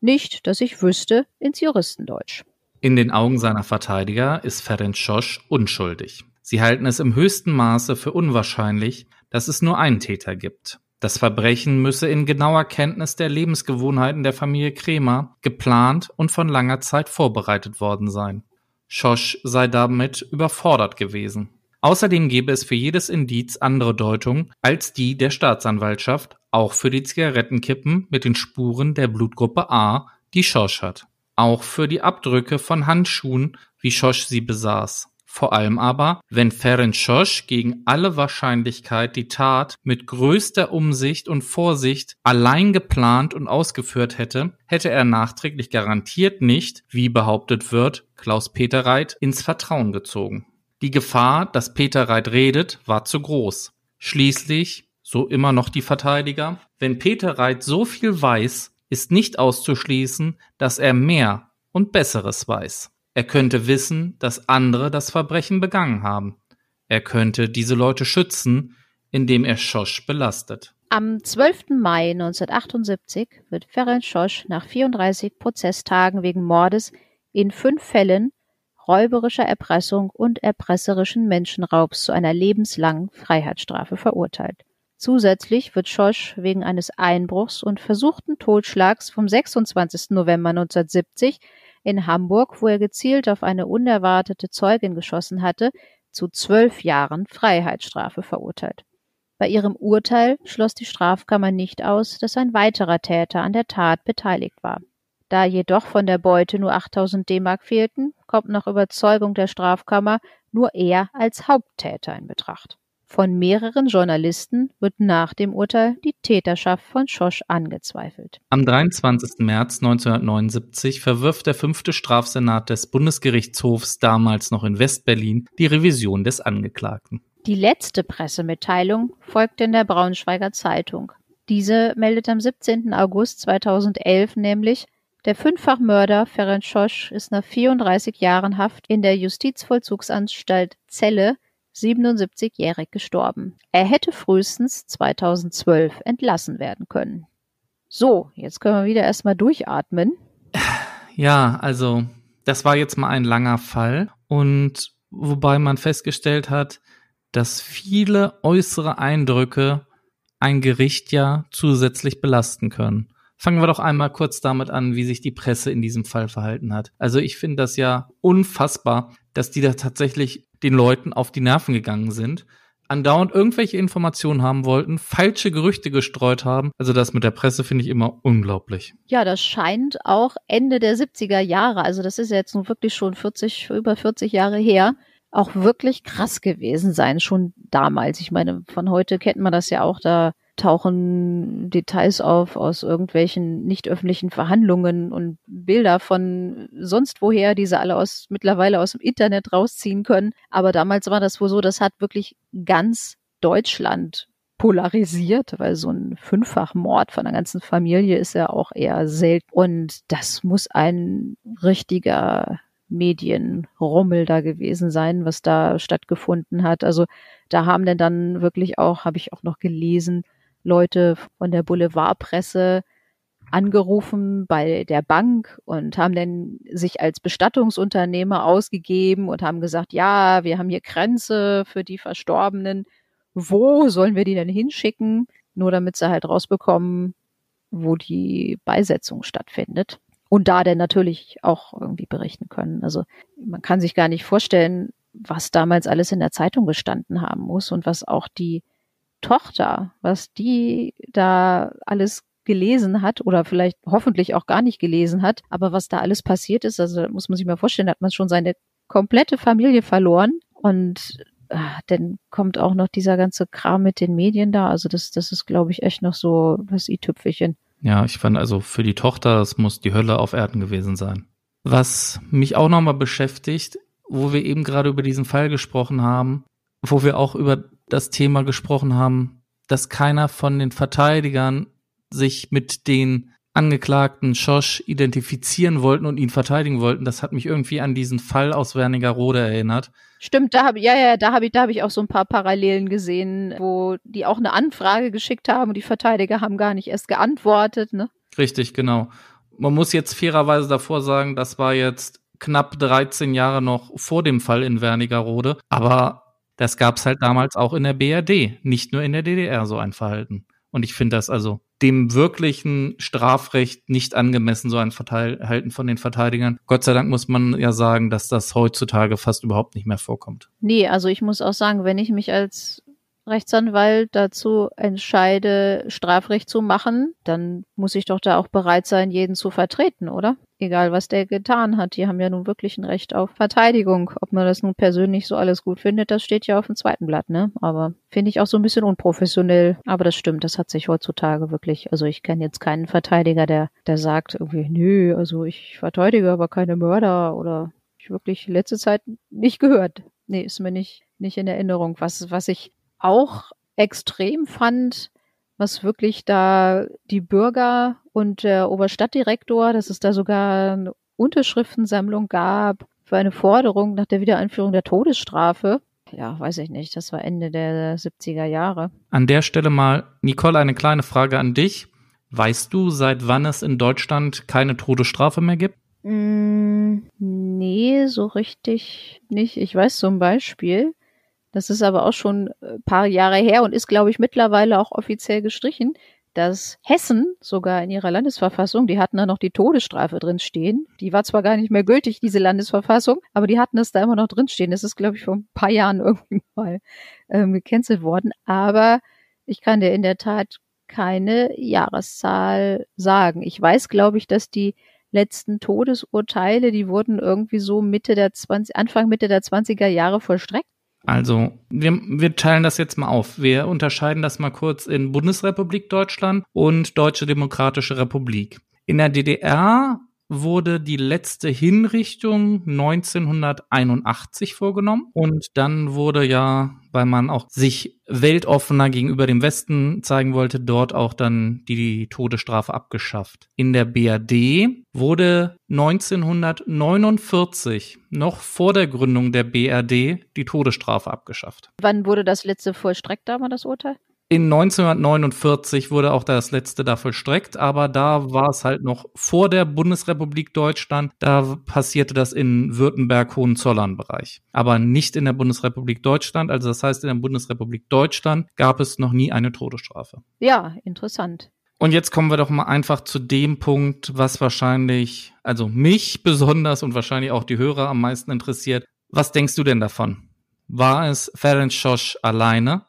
nicht, dass ich wüsste, ins Juristendeutsch. In den Augen seiner Verteidiger ist Ferenc Schosch unschuldig. Sie halten es im höchsten Maße für unwahrscheinlich, dass es nur einen Täter gibt. Das Verbrechen müsse in genauer Kenntnis der Lebensgewohnheiten der Familie Kremer geplant und von langer Zeit vorbereitet worden sein. Schosch sei damit überfordert gewesen. Außerdem gebe es für jedes Indiz andere Deutung als die der Staatsanwaltschaft, auch für die Zigarettenkippen mit den Spuren der Blutgruppe A, die Schosch hat. Auch für die Abdrücke von Handschuhen, wie Schosch sie besaß. Vor allem aber, wenn Ferenc Schosch gegen alle Wahrscheinlichkeit die Tat mit größter Umsicht und Vorsicht allein geplant und ausgeführt hätte, hätte er nachträglich garantiert nicht, wie behauptet wird, Klaus Peter Reit ins Vertrauen gezogen. Die Gefahr, dass Peter Reit redet, war zu groß. Schließlich, so immer noch die Verteidiger, wenn Peter Reit so viel weiß, ist nicht auszuschließen, dass er mehr und Besseres weiß. Er könnte wissen, dass andere das Verbrechen begangen haben. Er könnte diese Leute schützen, indem er Schosch belastet. Am 12. Mai 1978 wird Ferenc Schosch nach 34 Prozesstagen wegen Mordes in fünf Fällen räuberischer Erpressung und erpresserischen Menschenraubs zu einer lebenslangen Freiheitsstrafe verurteilt. Zusätzlich wird Schosch wegen eines Einbruchs und versuchten Totschlags vom 26. November 1970 in Hamburg, wo er gezielt auf eine unerwartete Zeugin geschossen hatte, zu zwölf Jahren Freiheitsstrafe verurteilt. Bei ihrem Urteil schloss die Strafkammer nicht aus, dass ein weiterer Täter an der Tat beteiligt war. Da jedoch von der Beute nur 8000 D-Mark fehlten, kommt nach Überzeugung der Strafkammer nur er als Haupttäter in Betracht. Von mehreren Journalisten wird nach dem Urteil die Täterschaft von Schosch angezweifelt. Am 23. März 1979 verwirft der fünfte Strafsenat des Bundesgerichtshofs damals noch in Westberlin die Revision des Angeklagten. Die letzte Pressemitteilung folgt in der Braunschweiger Zeitung. Diese meldet am 17. August 2011 nämlich, der Fünffachmörder Ferenc Schosch ist nach 34 Jahren Haft in der Justizvollzugsanstalt Celle 77-jährig gestorben. Er hätte frühestens 2012 entlassen werden können. So, jetzt können wir wieder erstmal durchatmen. Ja, also das war jetzt mal ein langer Fall und wobei man festgestellt hat, dass viele äußere Eindrücke ein Gericht ja zusätzlich belasten können. Fangen wir doch einmal kurz damit an, wie sich die Presse in diesem Fall verhalten hat. Also ich finde das ja unfassbar, dass die da tatsächlich den Leuten auf die Nerven gegangen sind, andauernd irgendwelche Informationen haben wollten, falsche Gerüchte gestreut haben. Also das mit der Presse finde ich immer unglaublich. Ja, das scheint auch Ende der 70er Jahre, also das ist ja jetzt nun wirklich schon 40, über 40 Jahre her, auch wirklich krass gewesen sein, schon damals. Ich meine, von heute kennt man das ja auch, da tauchen Details auf aus irgendwelchen nicht öffentlichen Verhandlungen und Bilder von sonst woher, die sie alle aus mittlerweile aus dem Internet rausziehen können. Aber damals war das wohl so, das hat wirklich ganz Deutschland polarisiert, weil so ein Fünffachmord von einer ganzen Familie ist ja auch eher selten. Und das muss ein richtiger Medienrummel da gewesen sein, was da stattgefunden hat. Also da haben denn dann wirklich auch, habe ich auch noch gelesen, Leute von der Boulevardpresse angerufen bei der Bank und haben dann sich als Bestattungsunternehmer ausgegeben und haben gesagt, ja, wir haben hier Grenze für die Verstorbenen. Wo sollen wir die denn hinschicken? Nur damit sie halt rausbekommen, wo die Beisetzung stattfindet. Und da dann natürlich auch irgendwie berichten können. Also man kann sich gar nicht vorstellen, was damals alles in der Zeitung gestanden haben muss und was auch die Tochter, was die da alles gelesen hat oder vielleicht hoffentlich auch gar nicht gelesen hat, aber was da alles passiert ist, also muss man sich mal vorstellen, da hat man schon seine komplette Familie verloren Und ah, dann kommt auch noch dieser ganze Kram mit den Medien da. Also das, das ist, glaube ich, echt noch so das i-Tüpfelchen. Ja, ich fand also für die Tochter, das muss die Hölle auf Erden gewesen sein. Was mich auch nochmal beschäftigt, wo wir eben gerade über diesen Fall gesprochen haben, wo wir auch über das Thema gesprochen haben, dass keiner von den Verteidigern sich mit den Angeklagten Schosch identifizieren wollten und ihn verteidigen wollten. Das hat mich irgendwie an diesen Fall aus Wernigerode erinnert. Stimmt, da habe ja ja, da habe ich da habe ich auch so ein paar Parallelen gesehen, wo die auch eine Anfrage geschickt haben und die Verteidiger haben gar nicht erst geantwortet, ne? Richtig, genau. Man muss jetzt fairerweise davor sagen, das war jetzt knapp 13 Jahre noch vor dem Fall in Wernigerode, aber das gab's halt damals auch in der BRD, nicht nur in der DDR so ein Verhalten. Und ich finde das also dem wirklichen Strafrecht nicht angemessen, so ein Verhalten von den Verteidigern. Gott sei Dank muss man ja sagen, dass das heutzutage fast überhaupt nicht mehr vorkommt. Nee, also ich muss auch sagen, wenn ich mich als Rechtsanwalt dazu entscheide, Strafrecht zu machen, dann muss ich doch da auch bereit sein, jeden zu vertreten, oder? Egal, was der getan hat. Die haben ja nun wirklich ein Recht auf Verteidigung. Ob man das nun persönlich so alles gut findet, das steht ja auf dem zweiten Blatt, ne? Aber finde ich auch so ein bisschen unprofessionell. Aber das stimmt, das hat sich heutzutage wirklich, also ich kenne jetzt keinen Verteidiger, der, der sagt irgendwie, nö, also ich verteidige aber keine Mörder oder ich wirklich letzte Zeit nicht gehört. Nee, ist mir nicht, nicht in Erinnerung. Was, was ich auch extrem fand, was wirklich da die Bürger und der Oberstadtdirektor, dass es da sogar eine Unterschriftensammlung gab für eine Forderung nach der Wiedereinführung der Todesstrafe. Ja, weiß ich nicht, das war Ende der 70er Jahre. An der Stelle mal, Nicole, eine kleine Frage an dich. Weißt du, seit wann es in Deutschland keine Todesstrafe mehr gibt? Mm, nee, so richtig nicht. Ich weiß zum Beispiel, das ist aber auch schon ein paar Jahre her und ist, glaube ich, mittlerweile auch offiziell gestrichen, dass Hessen sogar in ihrer Landesverfassung, die hatten da noch die Todesstrafe drin stehen. Die war zwar gar nicht mehr gültig, diese Landesverfassung, aber die hatten das da immer noch drin stehen. Das ist, glaube ich, vor ein paar Jahren irgendwie mal ähm, gecancelt worden. Aber ich kann dir in der Tat keine Jahreszahl sagen. Ich weiß, glaube ich, dass die letzten Todesurteile, die wurden irgendwie so Mitte der 20, Anfang Mitte der 20er Jahre vollstreckt. Also, wir, wir teilen das jetzt mal auf. Wir unterscheiden das mal kurz in Bundesrepublik Deutschland und Deutsche Demokratische Republik. In der DDR wurde die letzte Hinrichtung 1981 vorgenommen und dann wurde ja, weil man auch sich weltoffener gegenüber dem Westen zeigen wollte, dort auch dann die Todesstrafe abgeschafft. In der BRD wurde 1949, noch vor der Gründung der BRD, die Todesstrafe abgeschafft. Wann wurde das letzte vollstreckt, da war das Urteil? In 1949 wurde auch das letzte da vollstreckt, aber da war es halt noch vor der Bundesrepublik Deutschland. Da passierte das in Württemberg-Hohenzollern-Bereich, aber nicht in der Bundesrepublik Deutschland. Also das heißt, in der Bundesrepublik Deutschland gab es noch nie eine Todesstrafe. Ja, interessant. Und jetzt kommen wir doch mal einfach zu dem Punkt, was wahrscheinlich, also mich besonders und wahrscheinlich auch die Hörer am meisten interessiert. Was denkst du denn davon? War es Ferenc Schosch alleine?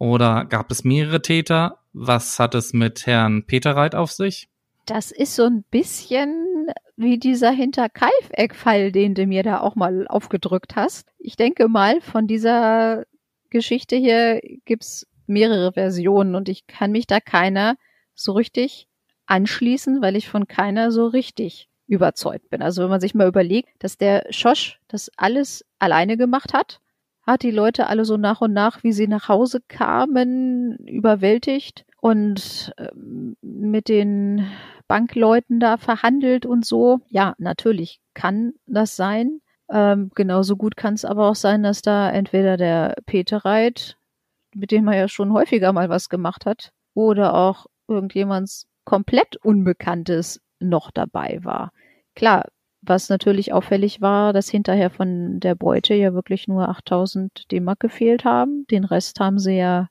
Oder gab es mehrere Täter? Was hat es mit Herrn Peterreit auf sich? Das ist so ein bisschen wie dieser Hinterkaifeck-Fall, den du mir da auch mal aufgedrückt hast. Ich denke mal, von dieser Geschichte hier gibt's mehrere Versionen und ich kann mich da keiner so richtig anschließen, weil ich von keiner so richtig überzeugt bin. Also wenn man sich mal überlegt, dass der Schosch das alles alleine gemacht hat hat die Leute alle so nach und nach, wie sie nach Hause kamen, überwältigt und ähm, mit den Bankleuten da verhandelt und so. Ja, natürlich kann das sein. Ähm, genauso gut kann es aber auch sein, dass da entweder der Peter Reit, mit dem er ja schon häufiger mal was gemacht hat, oder auch irgendjemand komplett Unbekanntes noch dabei war. Klar, was natürlich auffällig war, dass hinterher von der Beute ja wirklich nur 8000 D-Mark gefehlt haben. Den Rest haben sie ja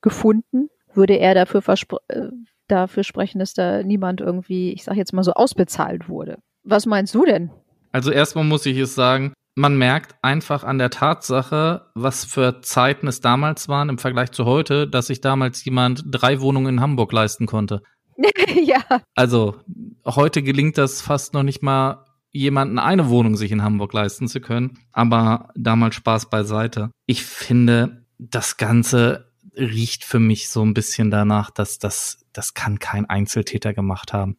gefunden. Würde er dafür, äh, dafür sprechen, dass da niemand irgendwie, ich sag jetzt mal so, ausbezahlt wurde. Was meinst du denn? Also erstmal muss ich es sagen, man merkt einfach an der Tatsache, was für Zeiten es damals waren im Vergleich zu heute, dass sich damals jemand drei Wohnungen in Hamburg leisten konnte. ja. Also heute gelingt das fast noch nicht mal jemanden eine Wohnung sich in Hamburg leisten zu können. Aber damals Spaß beiseite. Ich finde, das Ganze riecht für mich so ein bisschen danach, dass das, das kann kein Einzeltäter gemacht haben.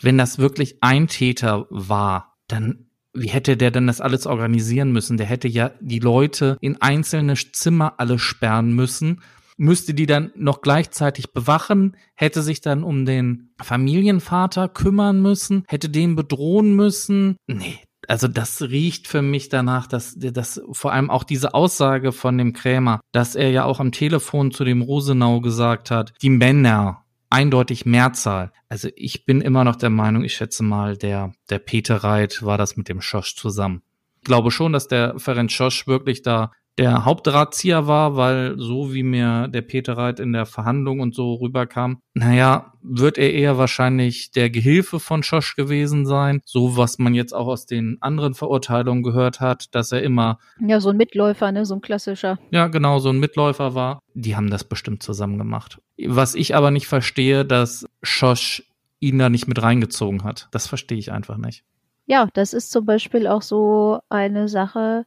Wenn das wirklich ein Täter war, dann wie hätte der denn das alles organisieren müssen? Der hätte ja die Leute in einzelne Zimmer alle sperren müssen, müsste die dann noch gleichzeitig bewachen, hätte sich dann um den Familienvater kümmern müssen, hätte den bedrohen müssen. Nee, also das riecht für mich danach, dass, dass vor allem auch diese Aussage von dem Krämer, dass er ja auch am Telefon zu dem Rosenau gesagt hat, die Männer, eindeutig Mehrzahl. Also ich bin immer noch der Meinung, ich schätze mal, der, der Peter Reit war das mit dem Schosch zusammen. Ich glaube schon, dass der Ferenc Schosch wirklich da der Hauptdrahtzieher war, weil so wie mir der Peter Reit in der Verhandlung und so rüberkam, naja, wird er eher wahrscheinlich der Gehilfe von Schosch gewesen sein, so was man jetzt auch aus den anderen Verurteilungen gehört hat, dass er immer ja so ein Mitläufer, ne, so ein klassischer. Ja, genau, so ein Mitläufer war. Die haben das bestimmt zusammen gemacht. Was ich aber nicht verstehe, dass Schosch ihn da nicht mit reingezogen hat. Das verstehe ich einfach nicht. Ja, das ist zum Beispiel auch so eine Sache,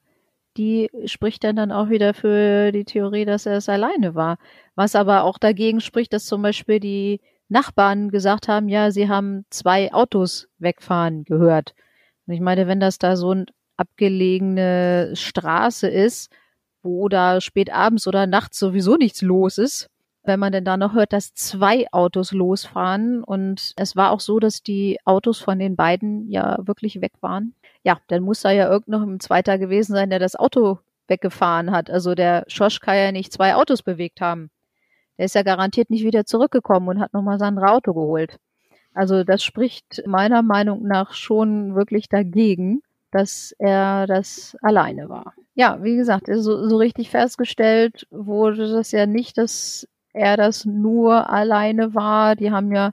die spricht dann dann auch wieder für die Theorie, dass er es alleine war. Was aber auch dagegen spricht, dass zum Beispiel die Nachbarn gesagt haben, ja, sie haben zwei Autos wegfahren gehört. Und ich meine, wenn das da so eine abgelegene Straße ist, wo da spät abends oder nachts sowieso nichts los ist, wenn man denn da noch hört, dass zwei Autos losfahren und es war auch so, dass die Autos von den beiden ja wirklich weg waren ja, dann muss da ja irgend noch ein Zweiter gewesen sein, der das Auto weggefahren hat. Also der Schosch kann ja nicht zwei Autos bewegt haben. Der ist ja garantiert nicht wieder zurückgekommen und hat nochmal sein Auto geholt. Also das spricht meiner Meinung nach schon wirklich dagegen, dass er das alleine war. Ja, wie gesagt, so, so richtig festgestellt wurde das ja nicht, dass er das nur alleine war. Die haben ja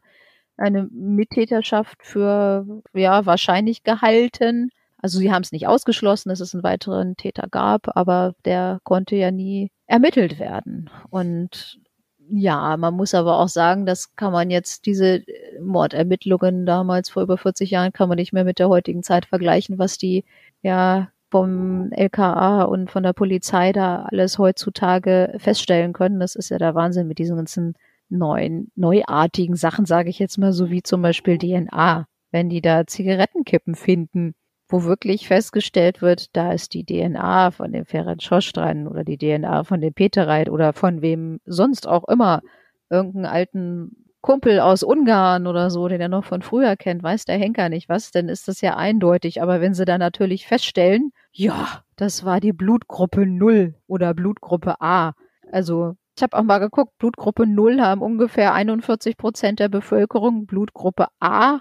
eine Mittäterschaft für ja wahrscheinlich gehalten. Also sie haben es nicht ausgeschlossen, dass es einen weiteren Täter gab, aber der konnte ja nie ermittelt werden. Und ja, man muss aber auch sagen, das kann man jetzt, diese Mordermittlungen damals vor über 40 Jahren, kann man nicht mehr mit der heutigen Zeit vergleichen, was die ja vom LKA und von der Polizei da alles heutzutage feststellen können. Das ist ja der Wahnsinn mit diesen ganzen neuen, neuartigen Sachen, sage ich jetzt mal, so wie zum Beispiel DNA. Wenn die da Zigarettenkippen finden, wo wirklich festgestellt wird, da ist die DNA von dem Ferenc Schosch dran oder die DNA von dem Petereit oder von wem sonst auch immer, irgendeinen alten Kumpel aus Ungarn oder so, den er noch von früher kennt, weiß der Henker nicht was, dann ist das ja eindeutig. Aber wenn sie dann natürlich feststellen, ja, das war die Blutgruppe 0 oder Blutgruppe A. Also ich habe auch mal geguckt, Blutgruppe 0 haben ungefähr 41 Prozent der Bevölkerung, Blutgruppe A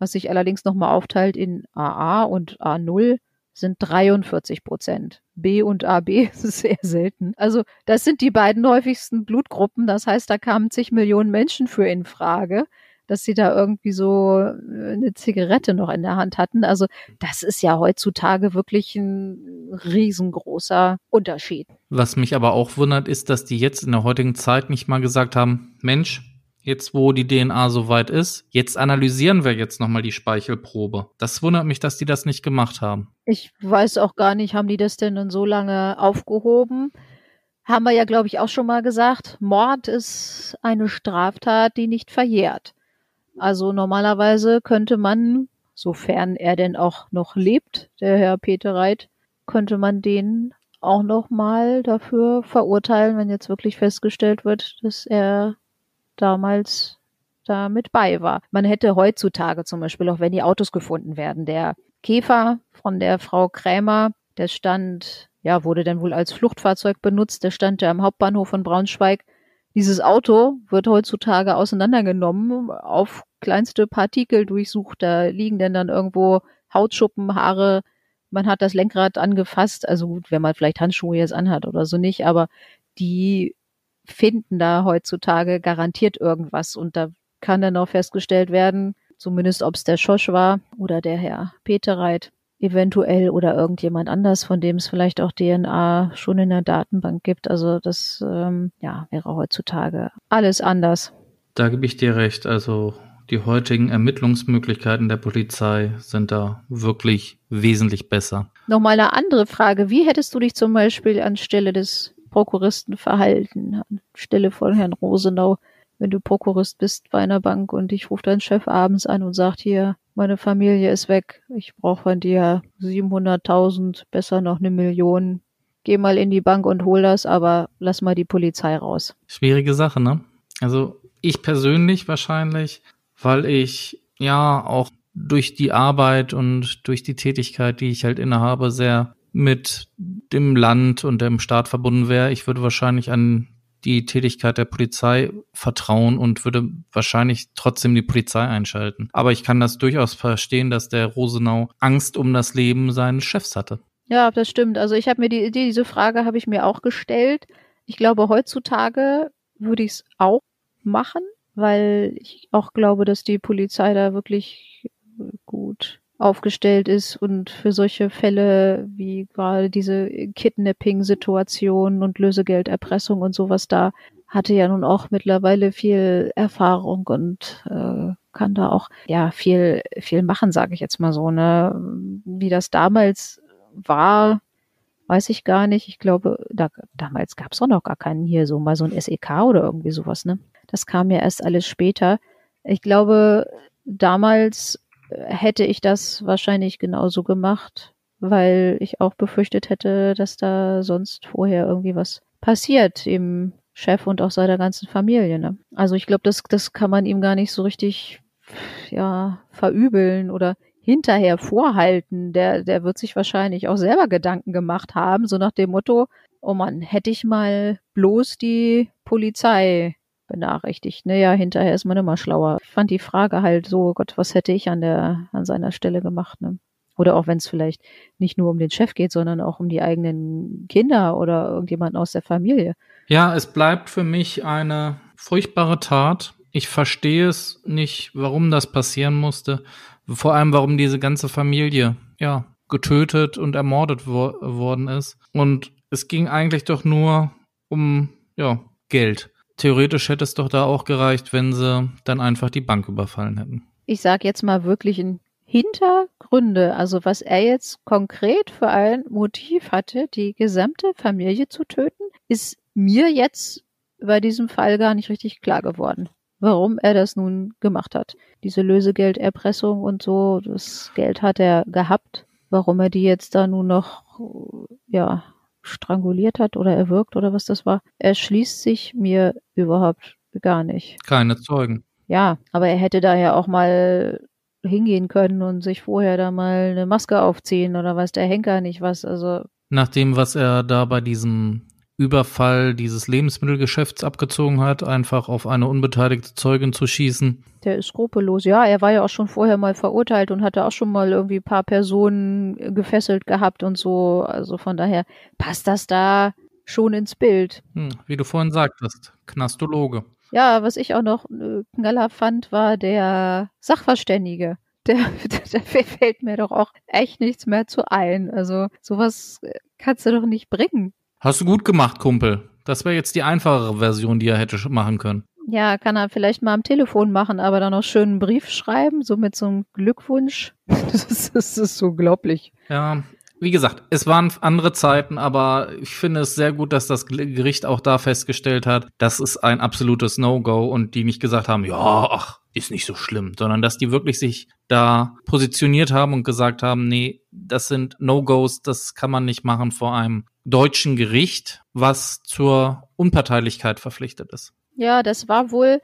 was sich allerdings nochmal aufteilt in AA und A0 sind 43 Prozent. B und AB ist sehr selten. Also das sind die beiden häufigsten Blutgruppen. Das heißt, da kamen zig Millionen Menschen für in Frage, dass sie da irgendwie so äh, eine Zigarette noch in der Hand hatten. Also das ist ja heutzutage wirklich ein riesengroßer Unterschied. Was mich aber auch wundert, ist, dass die jetzt in der heutigen Zeit nicht mal gesagt haben, Mensch, Jetzt, wo die DNA soweit ist, jetzt analysieren wir jetzt nochmal die Speichelprobe. Das wundert mich, dass die das nicht gemacht haben. Ich weiß auch gar nicht, haben die das denn dann so lange aufgehoben? Haben wir ja, glaube ich, auch schon mal gesagt, Mord ist eine Straftat, die nicht verjährt. Also normalerweise könnte man, sofern er denn auch noch lebt, der Herr Peter Reit, könnte man den auch noch mal dafür verurteilen, wenn jetzt wirklich festgestellt wird, dass er damals da mit bei war. Man hätte heutzutage zum Beispiel, auch wenn die Autos gefunden werden, der Käfer von der Frau Krämer, der stand, ja, wurde dann wohl als Fluchtfahrzeug benutzt, der stand ja am Hauptbahnhof von Braunschweig. Dieses Auto wird heutzutage auseinandergenommen, auf kleinste Partikel durchsucht, da liegen denn dann irgendwo Hautschuppen, Haare, man hat das Lenkrad angefasst, also gut, wenn man vielleicht Handschuhe jetzt anhat oder so nicht, aber die finden da heutzutage garantiert irgendwas und da kann dann auch festgestellt werden, zumindest ob es der Schosch war oder der Herr Peterreit eventuell oder irgendjemand anders, von dem es vielleicht auch DNA schon in der Datenbank gibt. Also das ähm, ja, wäre heutzutage alles anders. Da gebe ich dir recht. Also Die heutigen Ermittlungsmöglichkeiten der Polizei sind da wirklich wesentlich besser. Nochmal eine andere Frage. Wie hättest du dich zum Beispiel anstelle des Prokuristen verhalten, anstelle von Herrn Rosenau, wenn du Prokurist bist bei einer Bank und ich rufe deinen Chef abends an und sagt hier, meine Familie ist weg, ich brauche von dir 700.000, besser noch eine Million. Geh mal in die Bank und hol das, aber lass mal die Polizei raus. Schwierige Sache, ne? Also ich persönlich wahrscheinlich weil ich ja auch durch die Arbeit und durch die Tätigkeit, die ich halt innehabe, sehr mit dem Land und dem Staat verbunden wäre. Ich würde wahrscheinlich an die Tätigkeit der Polizei vertrauen und würde wahrscheinlich trotzdem die Polizei einschalten. Aber ich kann das durchaus verstehen, dass der Rosenau Angst um das Leben seines Chefs hatte. Ja, das stimmt. Also ich habe mir die, diese Frage habe ich mir auch gestellt. Ich glaube, heutzutage würde ich es auch machen, weil ich auch glaube, dass die Polizei da wirklich gut aufgestellt ist und für solche Fälle wie gerade diese Kidnapping-Situation und Lösegelderpressung und sowas da hatte ja nun auch mittlerweile viel Erfahrung und äh, kann da auch ja viel viel machen, sage ich jetzt mal so. Ne, wie das damals war, weiß ich gar nicht. Ich glaube, da, damals gab es auch noch gar keinen hier so mal so ein SEK oder irgendwie sowas. Ne, das kam ja erst alles später. Ich glaube, damals hätte ich das wahrscheinlich genauso gemacht, weil ich auch befürchtet hätte, dass da sonst vorher irgendwie was passiert im Chef und auch seiner ganzen Familie. Ne? Also ich glaube, das, das kann man ihm gar nicht so richtig ja, verübeln oder hinterher vorhalten. Der, der wird sich wahrscheinlich auch selber Gedanken gemacht haben, so nach dem Motto, oh Mann, hätte ich mal bloß die Polizei benachrichtigt. Naja, hinterher ist man immer schlauer. Ich fand die Frage halt so, Gott, was hätte ich an der, an seiner Stelle gemacht, ne? Oder auch wenn es vielleicht nicht nur um den Chef geht, sondern auch um die eigenen Kinder oder irgendjemanden aus der Familie. Ja, es bleibt für mich eine furchtbare Tat. Ich verstehe es nicht, warum das passieren musste. Vor allem, warum diese ganze Familie, ja, getötet und ermordet wo worden ist. Und es ging eigentlich doch nur um, ja, Geld theoretisch hätte es doch da auch gereicht, wenn sie dann einfach die Bank überfallen hätten. Ich sage jetzt mal wirklich in Hintergründe, also was er jetzt konkret für ein Motiv hatte, die gesamte Familie zu töten, ist mir jetzt bei diesem Fall gar nicht richtig klar geworden, warum er das nun gemacht hat. Diese Lösegelderpressung und so, das Geld hat er gehabt. Warum er die jetzt da nun noch, ja, stranguliert hat oder erwürgt oder was das war, erschließt sich mir überhaupt gar nicht. Keine Zeugen. Ja, aber er hätte da ja auch mal hingehen können und sich vorher da mal eine Maske aufziehen oder weiß der Henker nicht was. Also nach dem, was er da bei diesem Überfall dieses Lebensmittelgeschäfts abgezogen hat, einfach auf eine unbeteiligte Zeugin zu schießen. Der ist skrupellos. Ja, er war ja auch schon vorher mal verurteilt und hatte auch schon mal irgendwie ein paar Personen gefesselt gehabt und so. Also von daher passt das da schon ins Bild. Hm, wie du vorhin sagtest, Knastologe. Ja, was ich auch noch äh, knaller fand, war der Sachverständige. Der, da fällt mir doch auch echt nichts mehr zu ein. Also sowas äh, kannst du doch nicht bringen. Hast du gut gemacht, Kumpel. Das wäre jetzt die einfachere Version, die er hätte machen können. Ja, kann er vielleicht mal am Telefon machen, aber dann noch schön einen Brief schreiben, so mit so einem Glückwunsch. Das, das ist unglaublich. Ja, wie gesagt, es waren andere Zeiten, aber ich finde es sehr gut, dass das Gericht auch da festgestellt hat, das ist ein absolutes No-Go und die nicht gesagt haben, ja, ach, ist nicht so schlimm, sondern dass die wirklich sich da positioniert haben und gesagt haben, nee, das sind No-Gos, das kann man nicht machen vor einem deutschen Gericht, was zur Unparteilichkeit verpflichtet ist. Ja, das war wohl,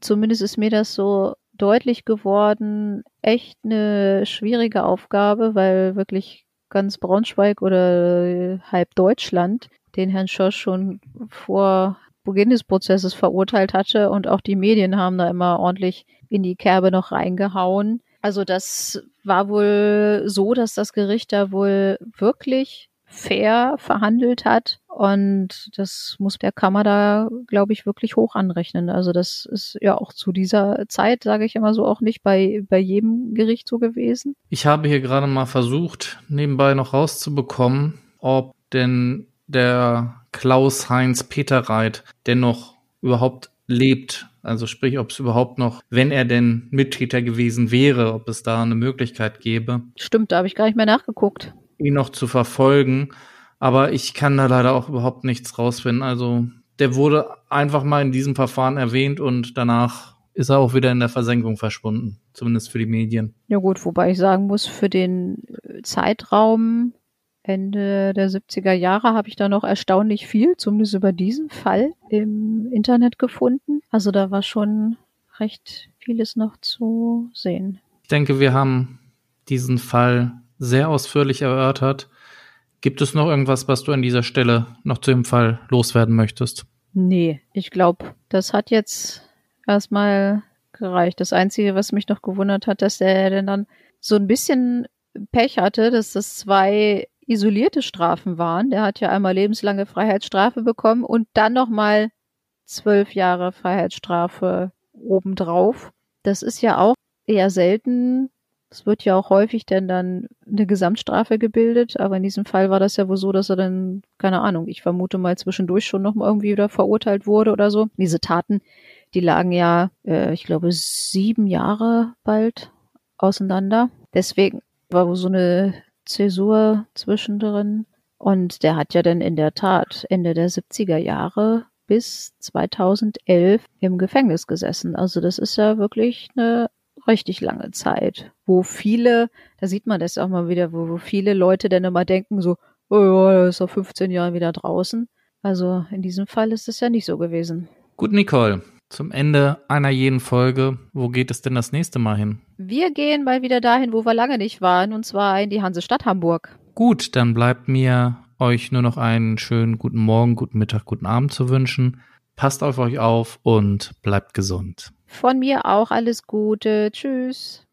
zumindest ist mir das so deutlich geworden, echt eine schwierige Aufgabe, weil wirklich ganz Braunschweig oder halb Deutschland den Herrn Schosch schon vor Beginn des Prozesses verurteilt hatte und auch die Medien haben da immer ordentlich in die Kerbe noch reingehauen. Also das war wohl so, dass das Gericht da wohl wirklich fair verhandelt hat. Und das muss der Kammer da, glaube ich, wirklich hoch anrechnen. Also das ist ja auch zu dieser Zeit, sage ich immer so, auch nicht bei, bei jedem Gericht so gewesen. Ich habe hier gerade mal versucht, nebenbei noch rauszubekommen, ob denn der Klaus-Heinz Peterreit dennoch überhaupt lebt, Also sprich, ob es überhaupt noch, wenn er denn Mittäter gewesen wäre, ob es da eine Möglichkeit gäbe. Stimmt, da habe ich gar nicht mehr nachgeguckt. Ihn noch zu verfolgen. Aber ich kann da leider auch überhaupt nichts rausfinden. Also der wurde einfach mal in diesem Verfahren erwähnt und danach ist er auch wieder in der Versenkung verschwunden, zumindest für die Medien. Ja gut, wobei ich sagen muss, für den Zeitraum Ende der 70er Jahre habe ich da noch erstaunlich viel, zumindest über diesen Fall im Internet gefunden. Also da war schon recht vieles noch zu sehen. Ich denke, wir haben diesen Fall sehr ausführlich erörtert. Gibt es noch irgendwas, was du an dieser Stelle noch zu dem Fall loswerden möchtest? Nee, ich glaube, das hat jetzt erstmal gereicht. Das Einzige, was mich noch gewundert hat, dass der denn dann so ein bisschen Pech hatte, dass das zwei isolierte Strafen waren. Der hat ja einmal lebenslange Freiheitsstrafe bekommen und dann nochmal zwölf Jahre Freiheitsstrafe obendrauf. Das ist ja auch eher selten, es wird ja auch häufig denn dann eine Gesamtstrafe gebildet, aber in diesem Fall war das ja wohl so, dass er dann, keine Ahnung, ich vermute mal zwischendurch schon noch mal irgendwie wieder verurteilt wurde oder so. Diese Taten, die lagen ja, äh, ich glaube, sieben Jahre bald auseinander. Deswegen war so eine Zäsur zwischendrin. Und der hat ja dann in der Tat Ende der 70er Jahre bis 2011 im Gefängnis gesessen. Also das ist ja wirklich eine richtig lange Zeit, wo viele, da sieht man das auch mal wieder, wo, wo viele Leute dann immer denken so, oh ja, er ist auf 15 Jahren wieder draußen. Also in diesem Fall ist es ja nicht so gewesen. Gut, Nicole. Zum Ende einer jeden Folge, wo geht es denn das nächste Mal hin? Wir gehen mal wieder dahin, wo wir lange nicht waren, und zwar in die Hansestadt Hamburg. Gut, dann bleibt mir euch nur noch einen schönen guten Morgen, guten Mittag, guten Abend zu wünschen. Passt auf euch auf und bleibt gesund. Von mir auch alles Gute. Tschüss.